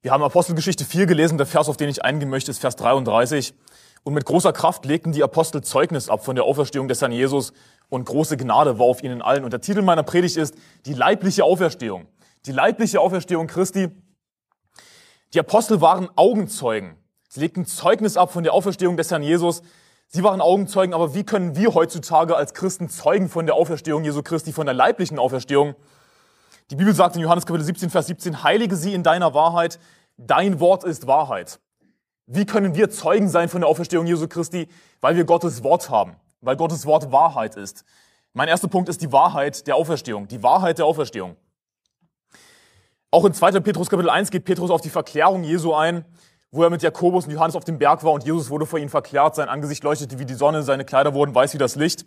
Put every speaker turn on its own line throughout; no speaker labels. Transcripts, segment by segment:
Wir haben Apostelgeschichte 4 gelesen, der Vers, auf den ich eingehen möchte, ist Vers 33. Und mit großer Kraft legten die Apostel Zeugnis ab von der Auferstehung des Herrn Jesus und große Gnade war auf ihnen allen. Und der Titel meiner Predigt ist die leibliche Auferstehung. Die leibliche Auferstehung Christi. Die Apostel waren Augenzeugen. Sie legten Zeugnis ab von der Auferstehung des Herrn Jesus. Sie waren Augenzeugen, aber wie können wir heutzutage als Christen zeugen von der Auferstehung Jesu Christi, von der leiblichen Auferstehung? Die Bibel sagt in Johannes Kapitel 17, Vers 17, heilige sie in deiner Wahrheit, dein Wort ist Wahrheit. Wie können wir Zeugen sein von der Auferstehung Jesu Christi? Weil wir Gottes Wort haben, weil Gottes Wort Wahrheit ist. Mein erster Punkt ist die Wahrheit der Auferstehung, die Wahrheit der Auferstehung. Auch in 2. Petrus Kapitel 1 geht Petrus auf die Verklärung Jesu ein, wo er mit Jakobus und Johannes auf dem Berg war und Jesus wurde vor ihnen verklärt, sein Angesicht leuchtete wie die Sonne, seine Kleider wurden weiß wie das Licht.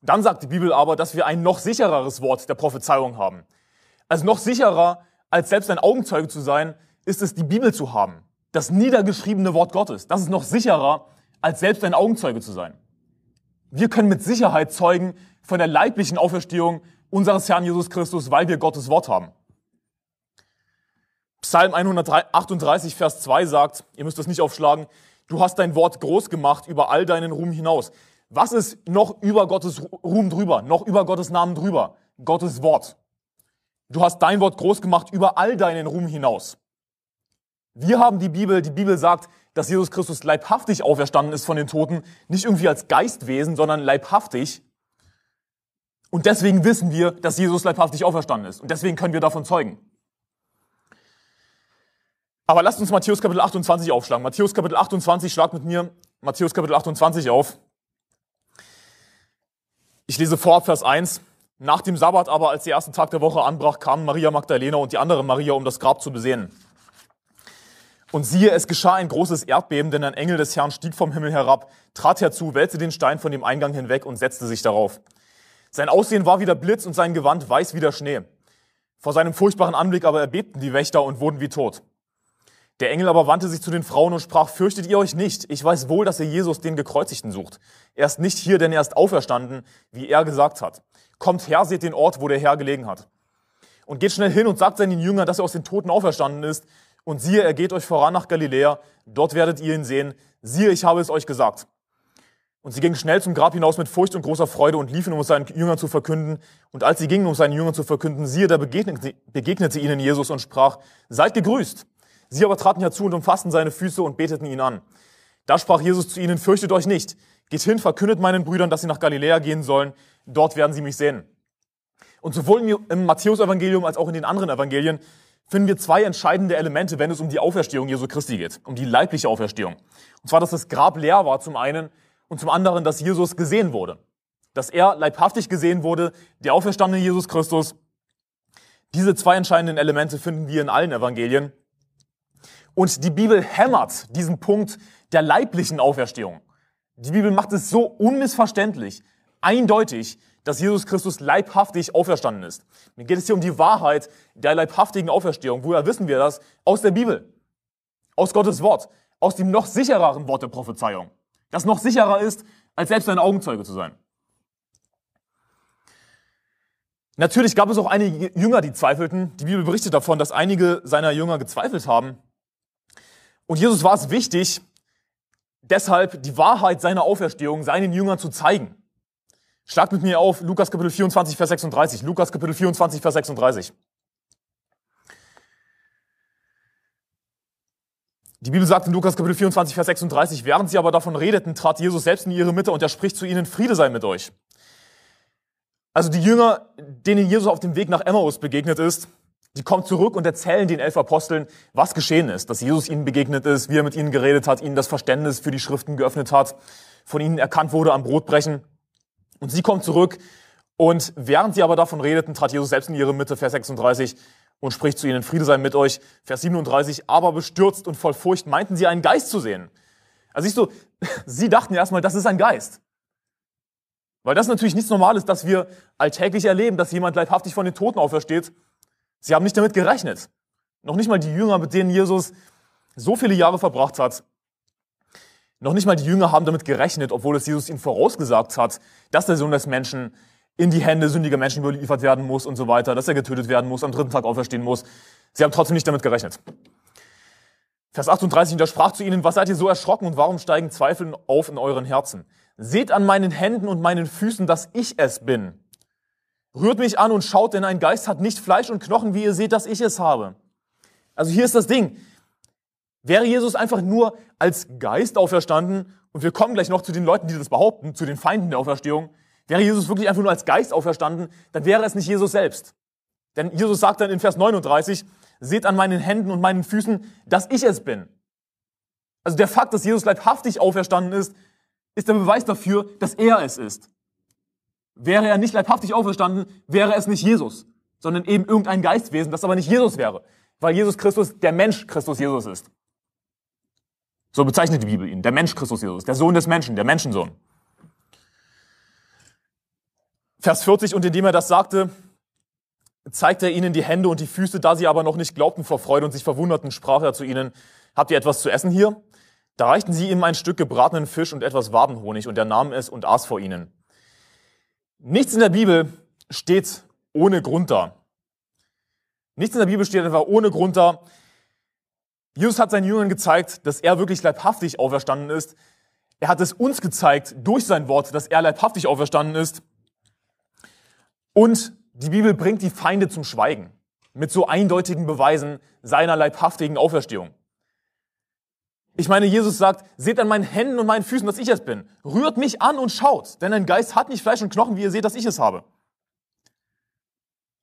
Und dann sagt die Bibel aber, dass wir ein noch sichereres Wort der Prophezeiung haben. Also noch sicherer, als selbst ein Augenzeuge zu sein, ist es, die Bibel zu haben. Das niedergeschriebene Wort Gottes. Das ist noch sicherer, als selbst ein Augenzeuge zu sein. Wir können mit Sicherheit zeugen von der leiblichen Auferstehung unseres Herrn Jesus Christus, weil wir Gottes Wort haben. Psalm 138, Vers 2 sagt, ihr müsst das nicht aufschlagen, du hast dein Wort groß gemacht über all deinen Ruhm hinaus. Was ist noch über Gottes Ruhm drüber, noch über Gottes Namen drüber? Gottes Wort. Du hast dein Wort groß gemacht über all deinen Ruhm hinaus. Wir haben die Bibel, die Bibel sagt, dass Jesus Christus leibhaftig auferstanden ist von den Toten, nicht irgendwie als Geistwesen, sondern leibhaftig. Und deswegen wissen wir, dass Jesus leibhaftig auferstanden ist. Und deswegen können wir davon zeugen. Aber lasst uns Matthäus Kapitel 28 aufschlagen. Matthäus Kapitel 28, schlag mit mir Matthäus Kapitel 28 auf. Ich lese vor Vers 1. Nach dem Sabbat aber, als der erste Tag der Woche anbrach, kamen Maria Magdalena und die andere Maria, um das Grab zu besehen. Und siehe, es geschah ein großes Erdbeben, denn ein Engel des Herrn stieg vom Himmel herab, trat herzu, wälzte den Stein von dem Eingang hinweg und setzte sich darauf. Sein Aussehen war wie der Blitz und sein Gewand weiß wie der Schnee. Vor seinem furchtbaren Anblick aber erbebten die Wächter und wurden wie tot. Der Engel aber wandte sich zu den Frauen und sprach, fürchtet ihr euch nicht. Ich weiß wohl, dass ihr Jesus, den Gekreuzigten, sucht. Er ist nicht hier, denn er ist auferstanden, wie er gesagt hat. Kommt her, seht den Ort, wo der Herr gelegen hat. Und geht schnell hin und sagt seinen Jüngern, dass er aus den Toten auferstanden ist. Und siehe, er geht euch voran nach Galiläa. Dort werdet ihr ihn sehen. Siehe, ich habe es euch gesagt. Und sie gingen schnell zum Grab hinaus mit Furcht und großer Freude und liefen, um es seinen Jüngern zu verkünden. Und als sie gingen, um seinen Jüngern zu verkünden, siehe, da begegnete, begegnete ihnen Jesus und sprach, seid gegrüßt. Sie aber traten herzu und umfassten seine Füße und beteten ihn an. Da sprach Jesus zu ihnen, fürchtet euch nicht. Geht hin, verkündet meinen Brüdern, dass sie nach Galiläa gehen sollen. Dort werden sie mich sehen. Und sowohl im Matthäus-Evangelium als auch in den anderen Evangelien finden wir zwei entscheidende Elemente, wenn es um die Auferstehung Jesu Christi geht, um die leibliche Auferstehung. Und zwar, dass das Grab leer war zum einen und zum anderen, dass Jesus gesehen wurde. Dass er leibhaftig gesehen wurde, der auferstandene Jesus Christus. Diese zwei entscheidenden Elemente finden wir in allen Evangelien. Und die Bibel hämmert diesen Punkt der leiblichen Auferstehung. Die Bibel macht es so unmissverständlich, eindeutig, dass Jesus Christus leibhaftig auferstanden ist. Mir geht es hier um die Wahrheit der leibhaftigen Auferstehung. Woher wissen wir das? Aus der Bibel. Aus Gottes Wort. Aus dem noch sichereren Wort der Prophezeiung. Das noch sicherer ist, als selbst ein Augenzeuge zu sein. Natürlich gab es auch einige Jünger, die zweifelten. Die Bibel berichtet davon, dass einige seiner Jünger gezweifelt haben. Und Jesus war es wichtig, deshalb die Wahrheit seiner Auferstehung seinen Jüngern zu zeigen. Schlag mit mir auf Lukas Kapitel 24, Vers 36. Lukas Kapitel 24, Vers 36. Die Bibel sagt in Lukas Kapitel 24, Vers 36, während sie aber davon redeten, trat Jesus selbst in ihre Mitte und er spricht zu ihnen, Friede sei mit euch. Also die Jünger, denen Jesus auf dem Weg nach Emmaus begegnet ist, die kommen zurück und erzählen den elf Aposteln, was geschehen ist, dass Jesus ihnen begegnet ist, wie er mit ihnen geredet hat, ihnen das Verständnis für die Schriften geöffnet hat, von ihnen erkannt wurde am Brotbrechen. Und sie kommen zurück und während sie aber davon redeten, trat Jesus selbst in ihre Mitte, Vers 36, und spricht zu ihnen, Friede sei mit euch, Vers 37, aber bestürzt und voll Furcht meinten sie einen Geist zu sehen. Also siehst du, sie dachten erstmal, das ist ein Geist. Weil das natürlich nichts Normales, dass wir alltäglich erleben, dass jemand leibhaftig von den Toten aufersteht Sie haben nicht damit gerechnet. Noch nicht mal die Jünger, mit denen Jesus so viele Jahre verbracht hat. Noch nicht mal die Jünger haben damit gerechnet, obwohl es Jesus ihnen vorausgesagt hat, dass der Sohn des Menschen in die Hände sündiger Menschen überliefert werden muss und so weiter, dass er getötet werden muss, am dritten Tag auferstehen muss. Sie haben trotzdem nicht damit gerechnet. Vers 38, und er sprach zu ihnen, was seid ihr so erschrocken und warum steigen Zweifel auf in euren Herzen? Seht an meinen Händen und meinen Füßen, dass ich es bin. Rührt mich an und schaut, denn ein Geist hat nicht Fleisch und Knochen, wie ihr seht, dass ich es habe. Also hier ist das Ding. Wäre Jesus einfach nur als Geist auferstanden, und wir kommen gleich noch zu den Leuten, die das behaupten, zu den Feinden der Auferstehung, wäre Jesus wirklich einfach nur als Geist auferstanden, dann wäre es nicht Jesus selbst. Denn Jesus sagt dann in Vers 39, seht an meinen Händen und meinen Füßen, dass ich es bin. Also der Fakt, dass Jesus leibhaftig auferstanden ist, ist der Beweis dafür, dass er es ist. Wäre er nicht leibhaftig auferstanden, wäre es nicht Jesus, sondern eben irgendein Geistwesen, das aber nicht Jesus wäre, weil Jesus Christus der Mensch Christus Jesus ist. So bezeichnet die Bibel ihn, der Mensch Christus Jesus, der Sohn des Menschen, der Menschensohn. Vers 40, und indem er das sagte, zeigte er ihnen die Hände und die Füße, da sie aber noch nicht glaubten vor Freude und sich verwunderten, sprach er zu ihnen, habt ihr etwas zu essen hier? Da reichten sie ihm ein Stück gebratenen Fisch und etwas Wabenhonig, und er nahm es und aß vor ihnen. Nichts in der Bibel steht ohne Grund da. Nichts in der Bibel steht einfach ohne Grund da. Jesus hat seinen Jüngern gezeigt, dass er wirklich leibhaftig auferstanden ist. Er hat es uns gezeigt durch sein Wort, dass er leibhaftig auferstanden ist. Und die Bibel bringt die Feinde zum Schweigen mit so eindeutigen Beweisen seiner leibhaftigen Auferstehung. Ich meine, Jesus sagt, seht an meinen Händen und meinen Füßen, dass ich es bin. Rührt mich an und schaut, denn ein Geist hat nicht Fleisch und Knochen, wie ihr seht, dass ich es habe.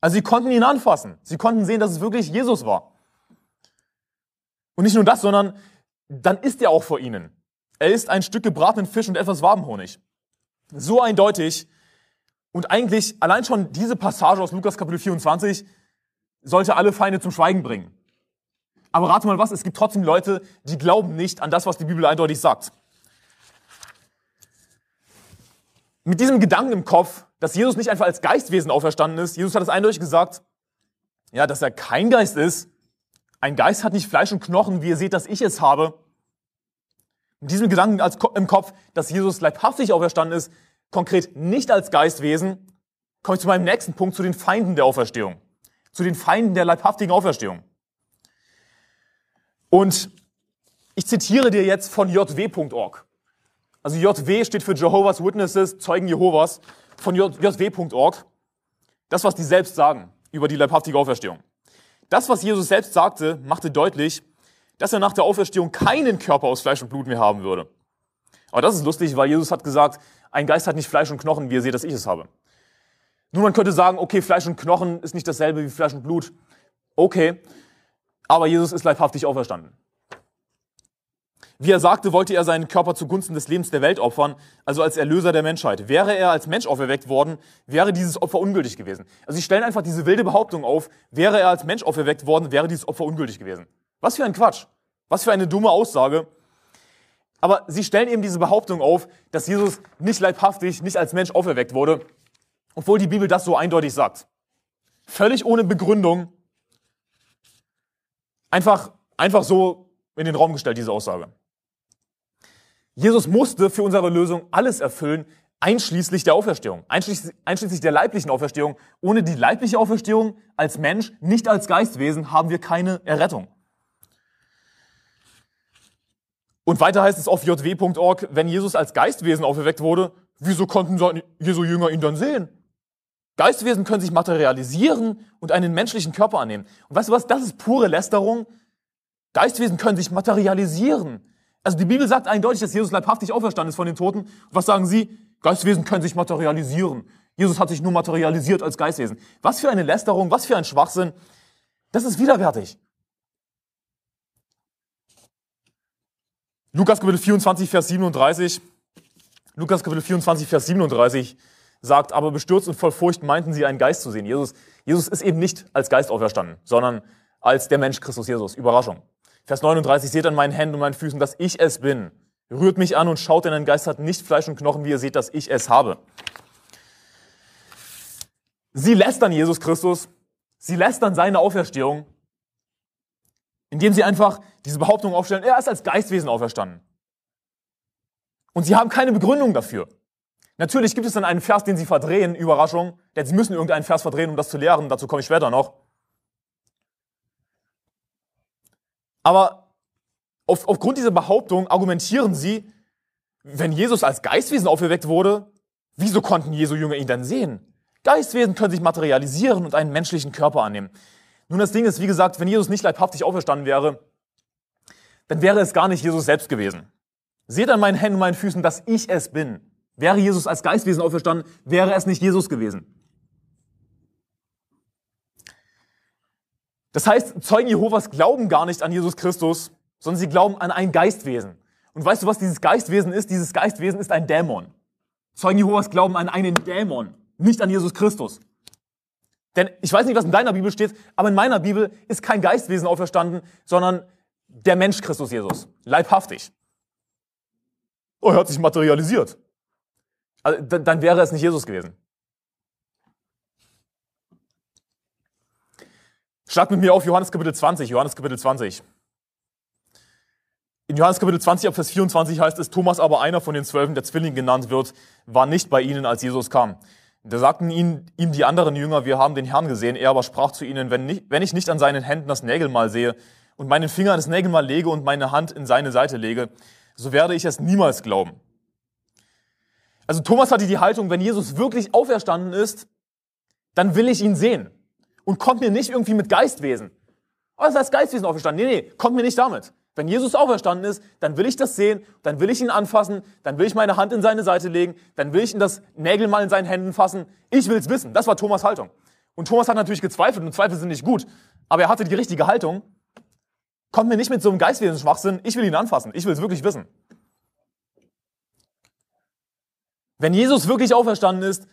Also sie konnten ihn anfassen. Sie konnten sehen, dass es wirklich Jesus war. Und nicht nur das, sondern dann ist er auch vor ihnen. Er ist ein Stück gebratenen Fisch und etwas Wabenhonig. So eindeutig, und eigentlich allein schon diese Passage aus Lukas Kapitel 24 sollte alle Feinde zum Schweigen bringen. Aber rate mal was, es gibt trotzdem Leute, die glauben nicht an das, was die Bibel eindeutig sagt. Mit diesem Gedanken im Kopf, dass Jesus nicht einfach als Geistwesen auferstanden ist, Jesus hat es eindeutig gesagt, ja, dass er kein Geist ist. Ein Geist hat nicht Fleisch und Knochen, wie ihr seht, dass ich es habe. Mit diesem Gedanken im Kopf, dass Jesus leibhaftig auferstanden ist, konkret nicht als Geistwesen, komme ich zu meinem nächsten Punkt, zu den Feinden der Auferstehung. Zu den Feinden der leibhaftigen Auferstehung. Und ich zitiere dir jetzt von jw.org. Also JW steht für Jehovah's Witnesses, Zeugen Jehovas, von jw.org. Das, was die selbst sagen über die leibhaftige Auferstehung. Das, was Jesus selbst sagte, machte deutlich, dass er nach der Auferstehung keinen Körper aus Fleisch und Blut mehr haben würde. Aber das ist lustig, weil Jesus hat gesagt, ein Geist hat nicht Fleisch und Knochen, wie ihr seht, dass ich es habe. Nun, man könnte sagen, okay, Fleisch und Knochen ist nicht dasselbe wie Fleisch und Blut. Okay, aber Jesus ist leibhaftig auferstanden. Wie er sagte, wollte er seinen Körper zugunsten des Lebens der Welt opfern, also als Erlöser der Menschheit. Wäre er als Mensch auferweckt worden, wäre dieses Opfer ungültig gewesen. Also sie stellen einfach diese wilde Behauptung auf, wäre er als Mensch auferweckt worden, wäre dieses Opfer ungültig gewesen. Was für ein Quatsch. Was für eine dumme Aussage. Aber sie stellen eben diese Behauptung auf, dass Jesus nicht leibhaftig, nicht als Mensch auferweckt wurde, obwohl die Bibel das so eindeutig sagt. Völlig ohne Begründung. Einfach, einfach so in den Raum gestellt, diese Aussage. Jesus musste für unsere Lösung alles erfüllen, einschließlich der Auferstehung, einschließlich, einschließlich der leiblichen Auferstehung. Ohne die leibliche Auferstehung als Mensch, nicht als Geistwesen, haben wir keine Errettung. Und weiter heißt es auf jw.org, wenn Jesus als Geistwesen auferweckt wurde, wieso konnten Jesu Jünger ihn dann sehen? Geistwesen können sich materialisieren und einen menschlichen Körper annehmen. Und weißt du was? Das ist pure Lästerung. Geistwesen können sich materialisieren. Also die Bibel sagt eindeutig, dass Jesus leibhaftig auferstanden ist von den Toten. Und was sagen sie? Geistwesen können sich materialisieren. Jesus hat sich nur materialisiert als Geistwesen. Was für eine Lästerung, was für ein Schwachsinn. Das ist widerwärtig. Lukas Kapitel 24, Vers 37. Lukas Kapitel 24, Vers 37 sagt, aber bestürzt und voll Furcht meinten sie, einen Geist zu sehen. Jesus, Jesus ist eben nicht als Geist auferstanden, sondern als der Mensch Christus Jesus. Überraschung. Vers 39, seht an meinen Händen und meinen Füßen, dass ich es bin. Rührt mich an und schaut, denn ein Geist hat nicht Fleisch und Knochen, wie ihr seht, dass ich es habe. Sie lästern Jesus Christus. Sie lästern seine Auferstehung indem sie einfach diese Behauptung aufstellen, er ist als Geistwesen auferstanden. Und sie haben keine Begründung dafür. Natürlich gibt es dann einen Vers, den sie verdrehen, Überraschung, denn sie müssen irgendeinen Vers verdrehen, um das zu lehren, dazu komme ich später noch. Aber auf, aufgrund dieser Behauptung argumentieren sie, wenn Jesus als Geistwesen auferweckt wurde, wieso konnten Jesu Jünger ihn dann sehen? Geistwesen können sich materialisieren und einen menschlichen Körper annehmen. Nun, das Ding ist, wie gesagt, wenn Jesus nicht leibhaftig auferstanden wäre, dann wäre es gar nicht Jesus selbst gewesen. Seht an meinen Händen und meinen Füßen, dass ich es bin. Wäre Jesus als Geistwesen auferstanden, wäre es nicht Jesus gewesen. Das heißt, Zeugen Jehovas glauben gar nicht an Jesus Christus, sondern sie glauben an ein Geistwesen. Und weißt du, was dieses Geistwesen ist? Dieses Geistwesen ist ein Dämon. Zeugen Jehovas glauben an einen Dämon, nicht an Jesus Christus. Denn ich weiß nicht, was in deiner Bibel steht, aber in meiner Bibel ist kein Geistwesen auferstanden, sondern der Mensch Christus Jesus, leibhaftig. Oh, er hat sich materialisiert. Also, dann wäre es nicht Jesus gewesen. Schlag mit mir auf Johannes Kapitel 20, Johannes Kapitel 20. In Johannes Kapitel 20 ab Vers 24 heißt es, Thomas aber einer von den Zwölfen, der Zwilling genannt wird, war nicht bei ihnen, als Jesus kam. Da sagten ihm, ihm die anderen Jünger, wir haben den Herrn gesehen. Er aber sprach zu ihnen, wenn, nicht, wenn ich nicht an seinen Händen das Nägelmal sehe und meinen Finger an das Nägelmal lege und meine Hand in seine Seite lege, so werde ich es niemals glauben. Also Thomas hatte die Haltung, wenn Jesus wirklich auferstanden ist, dann will ich ihn sehen und kommt mir nicht irgendwie mit Geistwesen. Oh, das heißt Geistwesen auferstanden. Nee, nee, kommt mir nicht damit. Wenn Jesus auferstanden ist, dann will ich das sehen, dann will ich ihn anfassen, dann will ich meine Hand in seine Seite legen, dann will ich in das Nägel mal in seinen Händen fassen. Ich will's wissen. Das war Thomas Haltung. Und Thomas hat natürlich gezweifelt und Zweifel sind nicht gut, aber er hatte die richtige Haltung. Kommt mir nicht mit so einem Geistwesen-Schwachsinn, ich will ihn anfassen, ich will's wirklich wissen. Wenn Jesus wirklich auferstanden ist,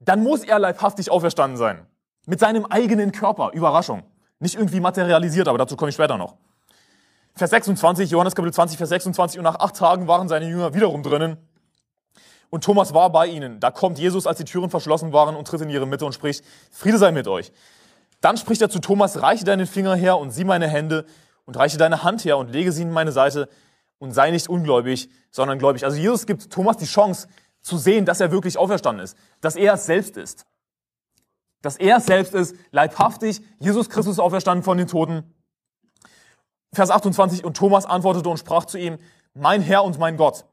dann muss er leibhaftig auferstanden sein. Mit seinem eigenen Körper. Überraschung. Nicht irgendwie materialisiert, aber dazu komme ich später noch. Vers 26, Johannes Kapitel 20, Vers 26, und nach acht Tagen waren seine Jünger wiederum drinnen. Und Thomas war bei ihnen. Da kommt Jesus, als die Türen verschlossen waren, und tritt in ihre Mitte und spricht, Friede sei mit euch. Dann spricht er zu Thomas, reiche deinen Finger her und sieh meine Hände und reiche deine Hand her und lege sie in meine Seite und sei nicht ungläubig, sondern gläubig. Also Jesus gibt Thomas die Chance zu sehen, dass er wirklich auferstanden ist, dass er es selbst ist. Dass er es selbst ist, leibhaftig, Jesus Christus auferstanden von den Toten Vers 28, und Thomas antwortete und sprach zu ihm, mein Herr und mein Gott.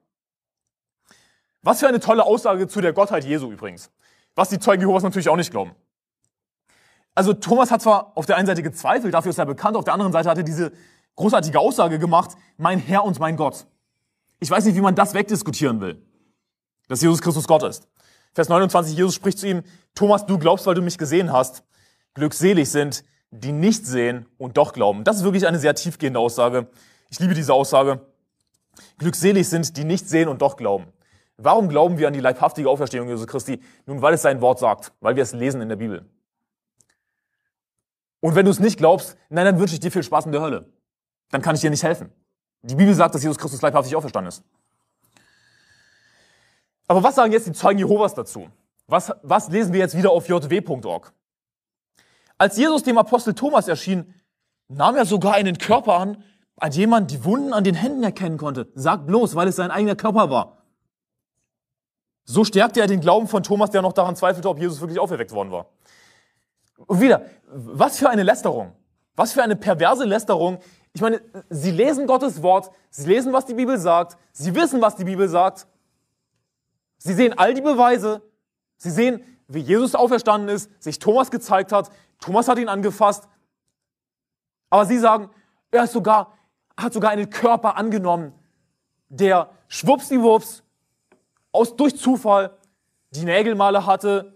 Was für eine tolle Aussage zu der Gottheit Jesu übrigens. Was die Zeugen Jehovas natürlich auch nicht glauben. Also Thomas hat zwar auf der einen Seite gezweifelt, dafür ist er bekannt, auf der anderen Seite hat er diese großartige Aussage gemacht, mein Herr und mein Gott. Ich weiß nicht, wie man das wegdiskutieren will, dass Jesus Christus Gott ist. Vers 29, Jesus spricht zu ihm, Thomas, du glaubst, weil du mich gesehen hast. Glückselig sind, die nicht sehen und doch glauben. Das ist wirklich eine sehr tiefgehende Aussage. Ich liebe diese Aussage. Glückselig sind, die nicht sehen und doch glauben. Warum glauben wir an die leibhaftige Auferstehung Jesu Christi? Nun, weil es sein Wort sagt, weil wir es lesen in der Bibel. Und wenn du es nicht glaubst, nein, dann wünsche ich dir viel Spaß in der Hölle. Dann kann ich dir nicht helfen. Die Bibel sagt, dass Jesus Christus leibhaftig auferstanden ist. Aber was sagen jetzt die Zeugen Jehovas dazu? Was, was lesen wir jetzt wieder auf jw.org? Als Jesus dem Apostel Thomas erschien, nahm er sogar einen Körper an, dem man die Wunden an den Händen erkennen konnte. Sagt bloß, weil es sein eigener Körper war. So stärkte er den Glauben von Thomas, der noch daran zweifelte, ob Jesus wirklich auferweckt worden war. Und wieder, was für eine Lästerung. Was für eine perverse Lästerung. Ich meine, sie lesen Gottes Wort, sie lesen, was die Bibel sagt, sie wissen, was die Bibel sagt. Sie sehen all die Beweise, sie sehen, wie Jesus auferstanden ist, sich Thomas gezeigt hat, Thomas hat ihn angefasst. Aber sie sagen, er ist sogar, hat sogar einen Körper angenommen, der schwuppsdiwupps aus, durch Zufall die Nägelmale hatte.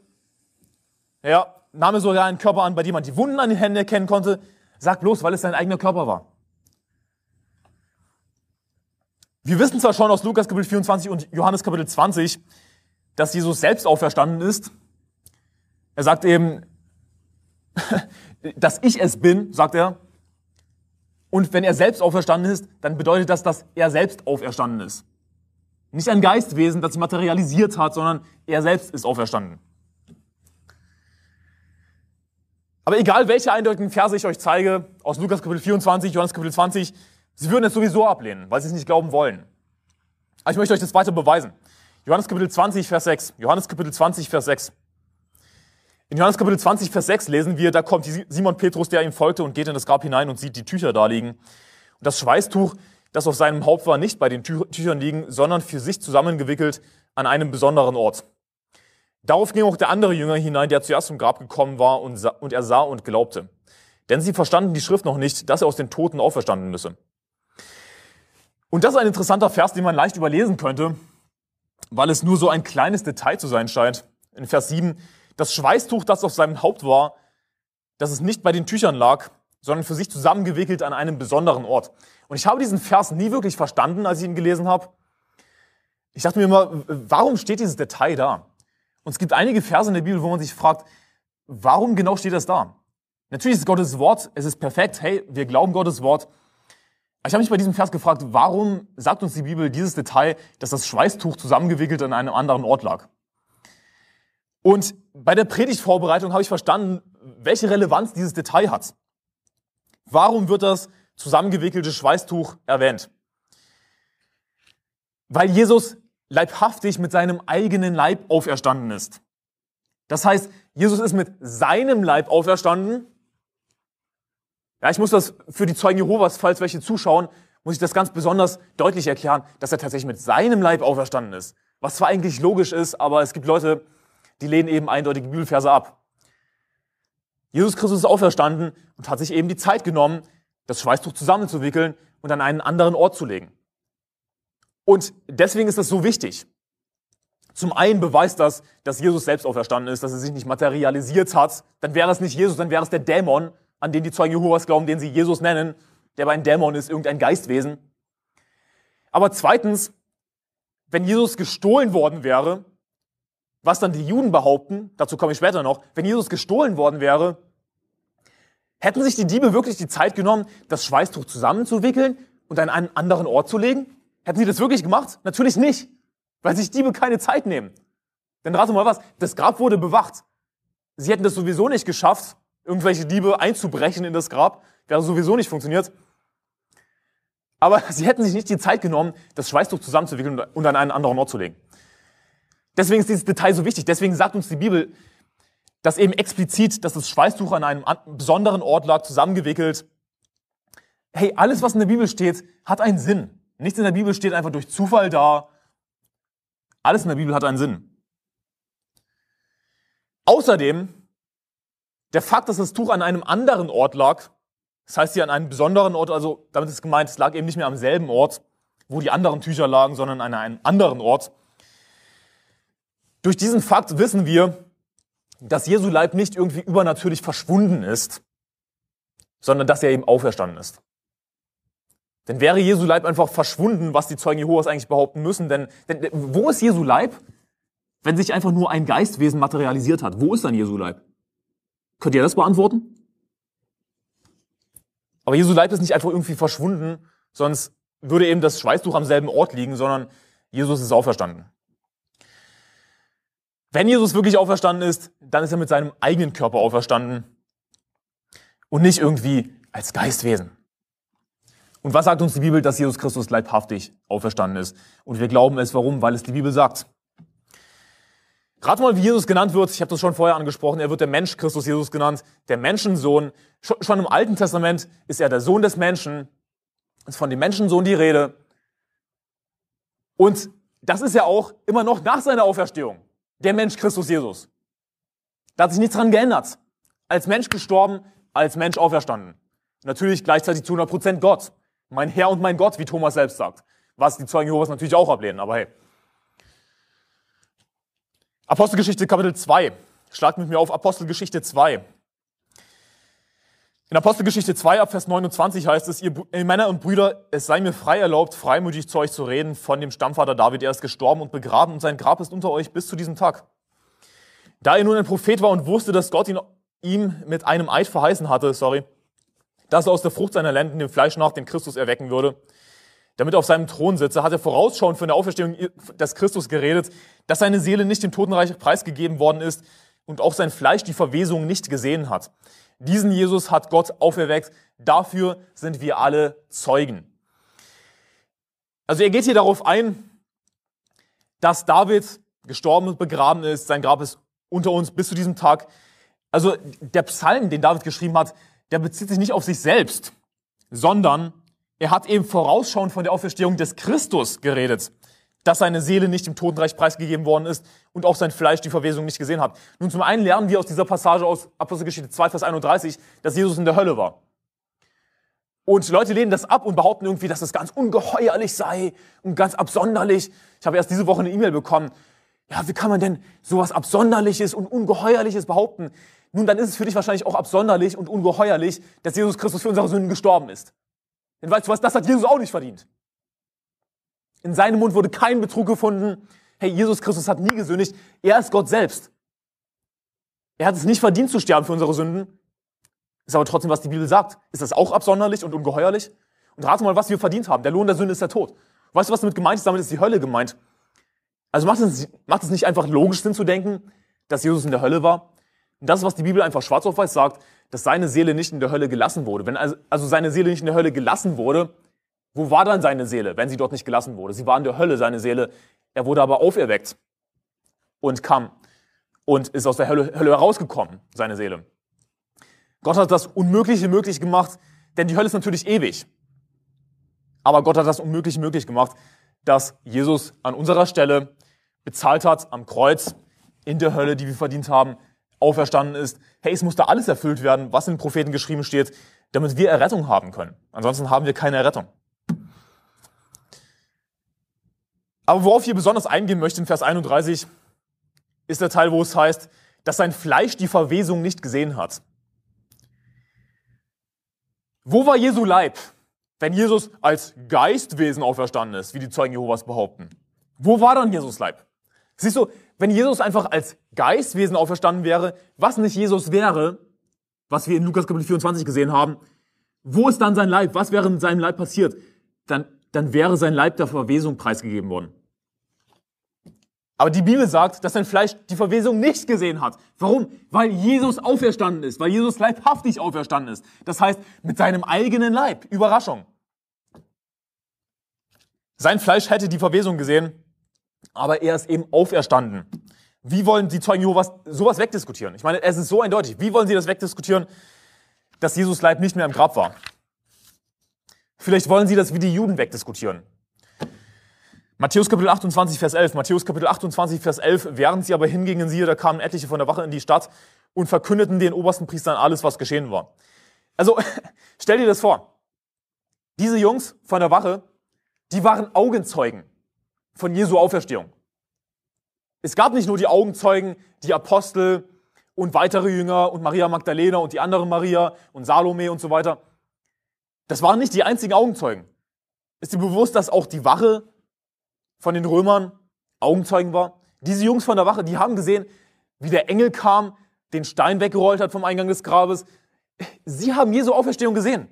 Ja, nahm er sogar einen Körper an, bei dem man die Wunden an den Händen erkennen konnte. Sagt bloß, weil es sein eigener Körper war. Wir wissen zwar schon aus Lukas Kapitel 24 und Johannes Kapitel 20, dass Jesus selbst auferstanden ist. Er sagt eben, dass ich es bin, sagt er. Und wenn er selbst auferstanden ist, dann bedeutet das, dass er selbst auferstanden ist. Nicht ein Geistwesen, das sich materialisiert hat, sondern er selbst ist auferstanden. Aber egal, welche eindeutigen Verse ich euch zeige, aus Lukas Kapitel 24, Johannes Kapitel 20, sie würden es sowieso ablehnen, weil sie es nicht glauben wollen. Aber ich möchte euch das weiter beweisen. Johannes Kapitel 20, Vers 6. Johannes Kapitel 20, Vers 6. In Johannes Kapitel 20, Vers 6 lesen wir, da kommt Simon Petrus, der ihm folgte und geht in das Grab hinein und sieht die Tücher da liegen. Und das Schweißtuch, das auf seinem Haupt war, nicht bei den Tüchern liegen, sondern für sich zusammengewickelt an einem besonderen Ort. Darauf ging auch der andere Jünger hinein, der zuerst zum Grab gekommen war und, und er sah und glaubte. Denn sie verstanden die Schrift noch nicht, dass er aus den Toten auferstanden müsse. Und das ist ein interessanter Vers, den man leicht überlesen könnte, weil es nur so ein kleines Detail zu sein scheint. In Vers 7, das Schweißtuch, das auf seinem Haupt war, dass es nicht bei den Tüchern lag, sondern für sich zusammengewickelt an einem besonderen Ort. Und ich habe diesen Vers nie wirklich verstanden, als ich ihn gelesen habe. Ich dachte mir immer, warum steht dieses Detail da? Und es gibt einige Verse in der Bibel, wo man sich fragt, warum genau steht das da? Natürlich ist es Gottes Wort, es ist perfekt, hey, wir glauben Gottes Wort. Ich habe mich bei diesem Vers gefragt, warum sagt uns die Bibel dieses Detail, dass das Schweißtuch zusammengewickelt an einem anderen Ort lag? Und bei der Predigtvorbereitung habe ich verstanden, welche Relevanz dieses Detail hat. Warum wird das zusammengewickelte Schweißtuch erwähnt? Weil Jesus leibhaftig mit seinem eigenen Leib auferstanden ist. Das heißt, Jesus ist mit seinem Leib auferstanden. Ja, ich muss das für die Zeugen Jehovas, falls welche zuschauen, muss ich das ganz besonders deutlich erklären, dass er tatsächlich mit seinem Leib auferstanden ist. Was zwar eigentlich logisch ist, aber es gibt Leute, die lehnen eben eindeutige Bibelverse ab. Jesus Christus ist auferstanden und hat sich eben die Zeit genommen, das Schweißtuch zusammenzuwickeln und an einen anderen Ort zu legen. Und deswegen ist das so wichtig. Zum einen beweist das, dass Jesus selbst auferstanden ist, dass er sich nicht materialisiert hat. Dann wäre es nicht Jesus, dann wäre es der Dämon, an den die Zeugen Jehovas glauben, den sie Jesus nennen, der aber ein Dämon ist, irgendein Geistwesen. Aber zweitens, wenn Jesus gestohlen worden wäre, was dann die Juden behaupten, dazu komme ich später noch, wenn Jesus gestohlen worden wäre, hätten sich die Diebe wirklich die Zeit genommen, das Schweißtuch zusammenzuwickeln und an einen anderen Ort zu legen? Hätten sie das wirklich gemacht? Natürlich nicht, weil sich Diebe keine Zeit nehmen. Denn rate mal was, das Grab wurde bewacht. Sie hätten das sowieso nicht geschafft, irgendwelche Diebe einzubrechen in das Grab. Wäre sowieso nicht funktioniert. Aber sie hätten sich nicht die Zeit genommen, das Schweißtuch zusammenzuwickeln und an einen anderen Ort zu legen. Deswegen ist dieses Detail so wichtig. Deswegen sagt uns die Bibel, dass eben explizit, dass das Schweißtuch an einem besonderen Ort lag, zusammengewickelt. Hey, alles, was in der Bibel steht, hat einen Sinn. Nichts in der Bibel steht einfach durch Zufall da. Alles in der Bibel hat einen Sinn. Außerdem, der Fakt, dass das Tuch an einem anderen Ort lag, das heißt hier an einem besonderen Ort, also damit ist gemeint, es lag eben nicht mehr am selben Ort, wo die anderen Tücher lagen, sondern an einem anderen Ort. Durch diesen Fakt wissen wir, dass Jesu Leib nicht irgendwie übernatürlich verschwunden ist, sondern dass er eben auferstanden ist. Denn wäre Jesu Leib einfach verschwunden, was die Zeugen Jehovas eigentlich behaupten müssen, denn, denn wo ist Jesu Leib, wenn sich einfach nur ein Geistwesen materialisiert hat? Wo ist dann Jesu Leib? Könnt ihr das beantworten? Aber Jesu Leib ist nicht einfach irgendwie verschwunden, sonst würde eben das Schweißtuch am selben Ort liegen, sondern Jesus ist auferstanden. Wenn Jesus wirklich auferstanden ist, dann ist er mit seinem eigenen Körper auferstanden und nicht irgendwie als Geistwesen. Und was sagt uns die Bibel, dass Jesus Christus leibhaftig auferstanden ist? Und wir glauben es, warum? Weil es die Bibel sagt. Rat mal, wie Jesus genannt wird. Ich habe das schon vorher angesprochen. Er wird der Mensch Christus Jesus genannt, der Menschensohn. Schon im Alten Testament ist er der Sohn des Menschen. Ist von dem Menschensohn die Rede. Und das ist ja auch immer noch nach seiner Auferstehung. Der Mensch Christus Jesus. Da hat sich nichts dran geändert. Als Mensch gestorben, als Mensch auferstanden. Natürlich gleichzeitig zu 100 Prozent Gott mein Herr und mein Gott, wie Thomas selbst sagt. Was die Zeugen Jehovas natürlich auch ablehnen, aber hey. Apostelgeschichte Kapitel 2. Schlagt mit mir auf Apostelgeschichte 2. In Apostelgeschichte 2 ab Vers 29 heißt es, ihr Männer und Brüder, es sei mir frei erlaubt, freimütig zu euch zu reden von dem Stammvater David. Er ist gestorben und begraben und sein Grab ist unter euch bis zu diesem Tag. Da er nun ein Prophet war und wusste, dass Gott ihn, ihm mit einem Eid verheißen hatte, sorry, dass er aus der Frucht seiner Lenden dem Fleisch nach den Christus erwecken würde, damit er auf seinem Thron sitze, hat er vorausschauend von der Auferstehung des Christus geredet, dass seine Seele nicht dem Totenreich preisgegeben worden ist und auch sein Fleisch die Verwesung nicht gesehen hat. Diesen Jesus hat Gott auferweckt. Dafür sind wir alle Zeugen. Also er geht hier darauf ein, dass David gestorben und begraben ist. Sein Grab ist unter uns bis zu diesem Tag. Also der Psalm, den David geschrieben hat, der bezieht sich nicht auf sich selbst, sondern er hat eben vorausschauend von der Auferstehung des Christus geredet, dass seine Seele nicht im Totenreich preisgegeben worden ist und auch sein Fleisch die Verwesung nicht gesehen hat. Nun, zum einen lernen wir aus dieser Passage aus Apostelgeschichte 2, Vers 31, dass Jesus in der Hölle war. Und Leute lehnen das ab und behaupten irgendwie, dass das ganz ungeheuerlich sei und ganz absonderlich. Ich habe erst diese Woche eine E-Mail bekommen. Ja, wie kann man denn sowas Absonderliches und Ungeheuerliches behaupten? Nun, dann ist es für dich wahrscheinlich auch absonderlich und ungeheuerlich, dass Jesus Christus für unsere Sünden gestorben ist. Denn weißt du was, das hat Jesus auch nicht verdient. In seinem Mund wurde kein Betrug gefunden. Hey, Jesus Christus hat nie gesündigt. Er ist Gott selbst. Er hat es nicht verdient zu sterben für unsere Sünden. Ist aber trotzdem, was die Bibel sagt. Ist das auch absonderlich und ungeheuerlich? Und rate mal, was wir verdient haben. Der Lohn der Sünde ist der Tod. Weißt du, was damit gemeint ist? Damit ist die Hölle gemeint. Also macht es, macht es nicht einfach logisch Sinn zu denken, dass Jesus in der Hölle war? Das was die Bibel einfach schwarz auf weiß sagt, dass seine Seele nicht in der Hölle gelassen wurde. Wenn also, also seine Seele nicht in der Hölle gelassen wurde, wo war dann seine Seele, wenn sie dort nicht gelassen wurde? Sie war in der Hölle, seine Seele. Er wurde aber auferweckt und kam und ist aus der Hölle, Hölle herausgekommen, seine Seele. Gott hat das Unmögliche möglich gemacht, denn die Hölle ist natürlich ewig. Aber Gott hat das Unmögliche möglich gemacht, dass Jesus an unserer Stelle bezahlt hat am Kreuz in der Hölle, die wir verdient haben, auferstanden ist. Hey, es muss da alles erfüllt werden, was in den Propheten geschrieben steht, damit wir Errettung haben können. Ansonsten haben wir keine Errettung. Aber worauf hier besonders eingehen möchte in Vers 31, ist der Teil, wo es heißt, dass sein Fleisch die Verwesung nicht gesehen hat. Wo war Jesu Leib, wenn Jesus als Geistwesen auferstanden ist, wie die Zeugen Jehovas behaupten? Wo war dann Jesus Leib? Siehst du, wenn Jesus einfach als Geistwesen auferstanden wäre, was nicht Jesus wäre, was wir in Lukas Kapitel 24 gesehen haben, wo ist dann sein Leib? Was wäre mit seinem Leib passiert? Dann, dann wäre sein Leib der Verwesung preisgegeben worden. Aber die Bibel sagt, dass sein Fleisch die Verwesung nicht gesehen hat. Warum? Weil Jesus auferstanden ist, weil Jesus leibhaftig auferstanden ist. Das heißt, mit seinem eigenen Leib. Überraschung. Sein Fleisch hätte die Verwesung gesehen, aber er ist eben auferstanden. Wie wollen die Zeugen Jehovas sowas wegdiskutieren? Ich meine, es ist so eindeutig. Wie wollen sie das wegdiskutieren, dass Jesus Leib nicht mehr im Grab war? Vielleicht wollen sie das wie die Juden wegdiskutieren. Matthäus Kapitel 28, Vers 11. Matthäus Kapitel 28, Vers 11. Während sie aber hingingen, siehe, da kamen etliche von der Wache in die Stadt und verkündeten den obersten Priestern alles, was geschehen war. Also, stell dir das vor. Diese Jungs von der Wache, die waren Augenzeugen von Jesu Auferstehung. Es gab nicht nur die Augenzeugen, die Apostel und weitere Jünger und Maria Magdalena und die andere Maria und Salome und so weiter. Das waren nicht die einzigen Augenzeugen. Ist dir bewusst, dass auch die Wache von den Römern Augenzeugen war. Diese Jungs von der Wache, die haben gesehen, wie der Engel kam, den Stein weggerollt hat vom Eingang des Grabes. Sie haben Jesu Auferstehung gesehen.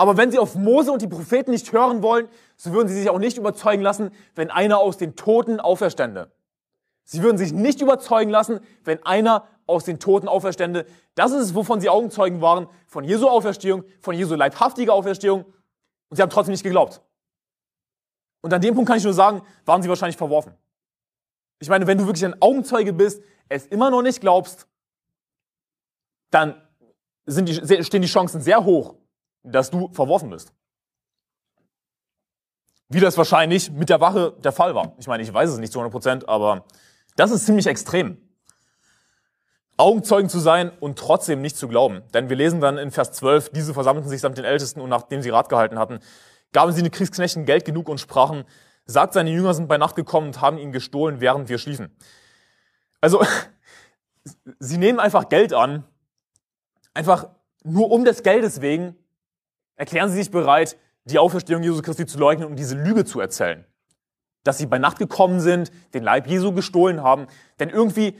Aber wenn sie auf Mose und die Propheten nicht hören wollen, so würden sie sich auch nicht überzeugen lassen, wenn einer aus den Toten auferstände. Sie würden sich nicht überzeugen lassen, wenn einer aus den Toten auferstände. Das ist es, wovon sie Augenzeugen waren, von Jesu Auferstehung, von Jesu leibhaftiger Auferstehung. Und sie haben trotzdem nicht geglaubt. Und an dem Punkt kann ich nur sagen, waren sie wahrscheinlich verworfen. Ich meine, wenn du wirklich ein Augenzeuge bist, es immer noch nicht glaubst, dann die, stehen die Chancen sehr hoch, dass du verworfen bist. Wie das wahrscheinlich mit der Wache der Fall war. Ich meine, ich weiß es nicht zu 100 Prozent, aber das ist ziemlich extrem. Augenzeugen zu sein und trotzdem nicht zu glauben. Denn wir lesen dann in Vers 12, diese versammelten sich samt den Ältesten und nachdem sie Rat gehalten hatten, gaben sie den Kriegsknechten Geld genug und sprachen, sagt, seine Jünger sind bei Nacht gekommen und haben ihn gestohlen, während wir schliefen. Also, sie nehmen einfach Geld an, einfach nur um des Geldes wegen, erklären sie sich bereit, die Auferstehung Jesu Christi zu leugnen und diese Lüge zu erzählen. Dass sie bei Nacht gekommen sind, den Leib Jesu gestohlen haben, denn irgendwie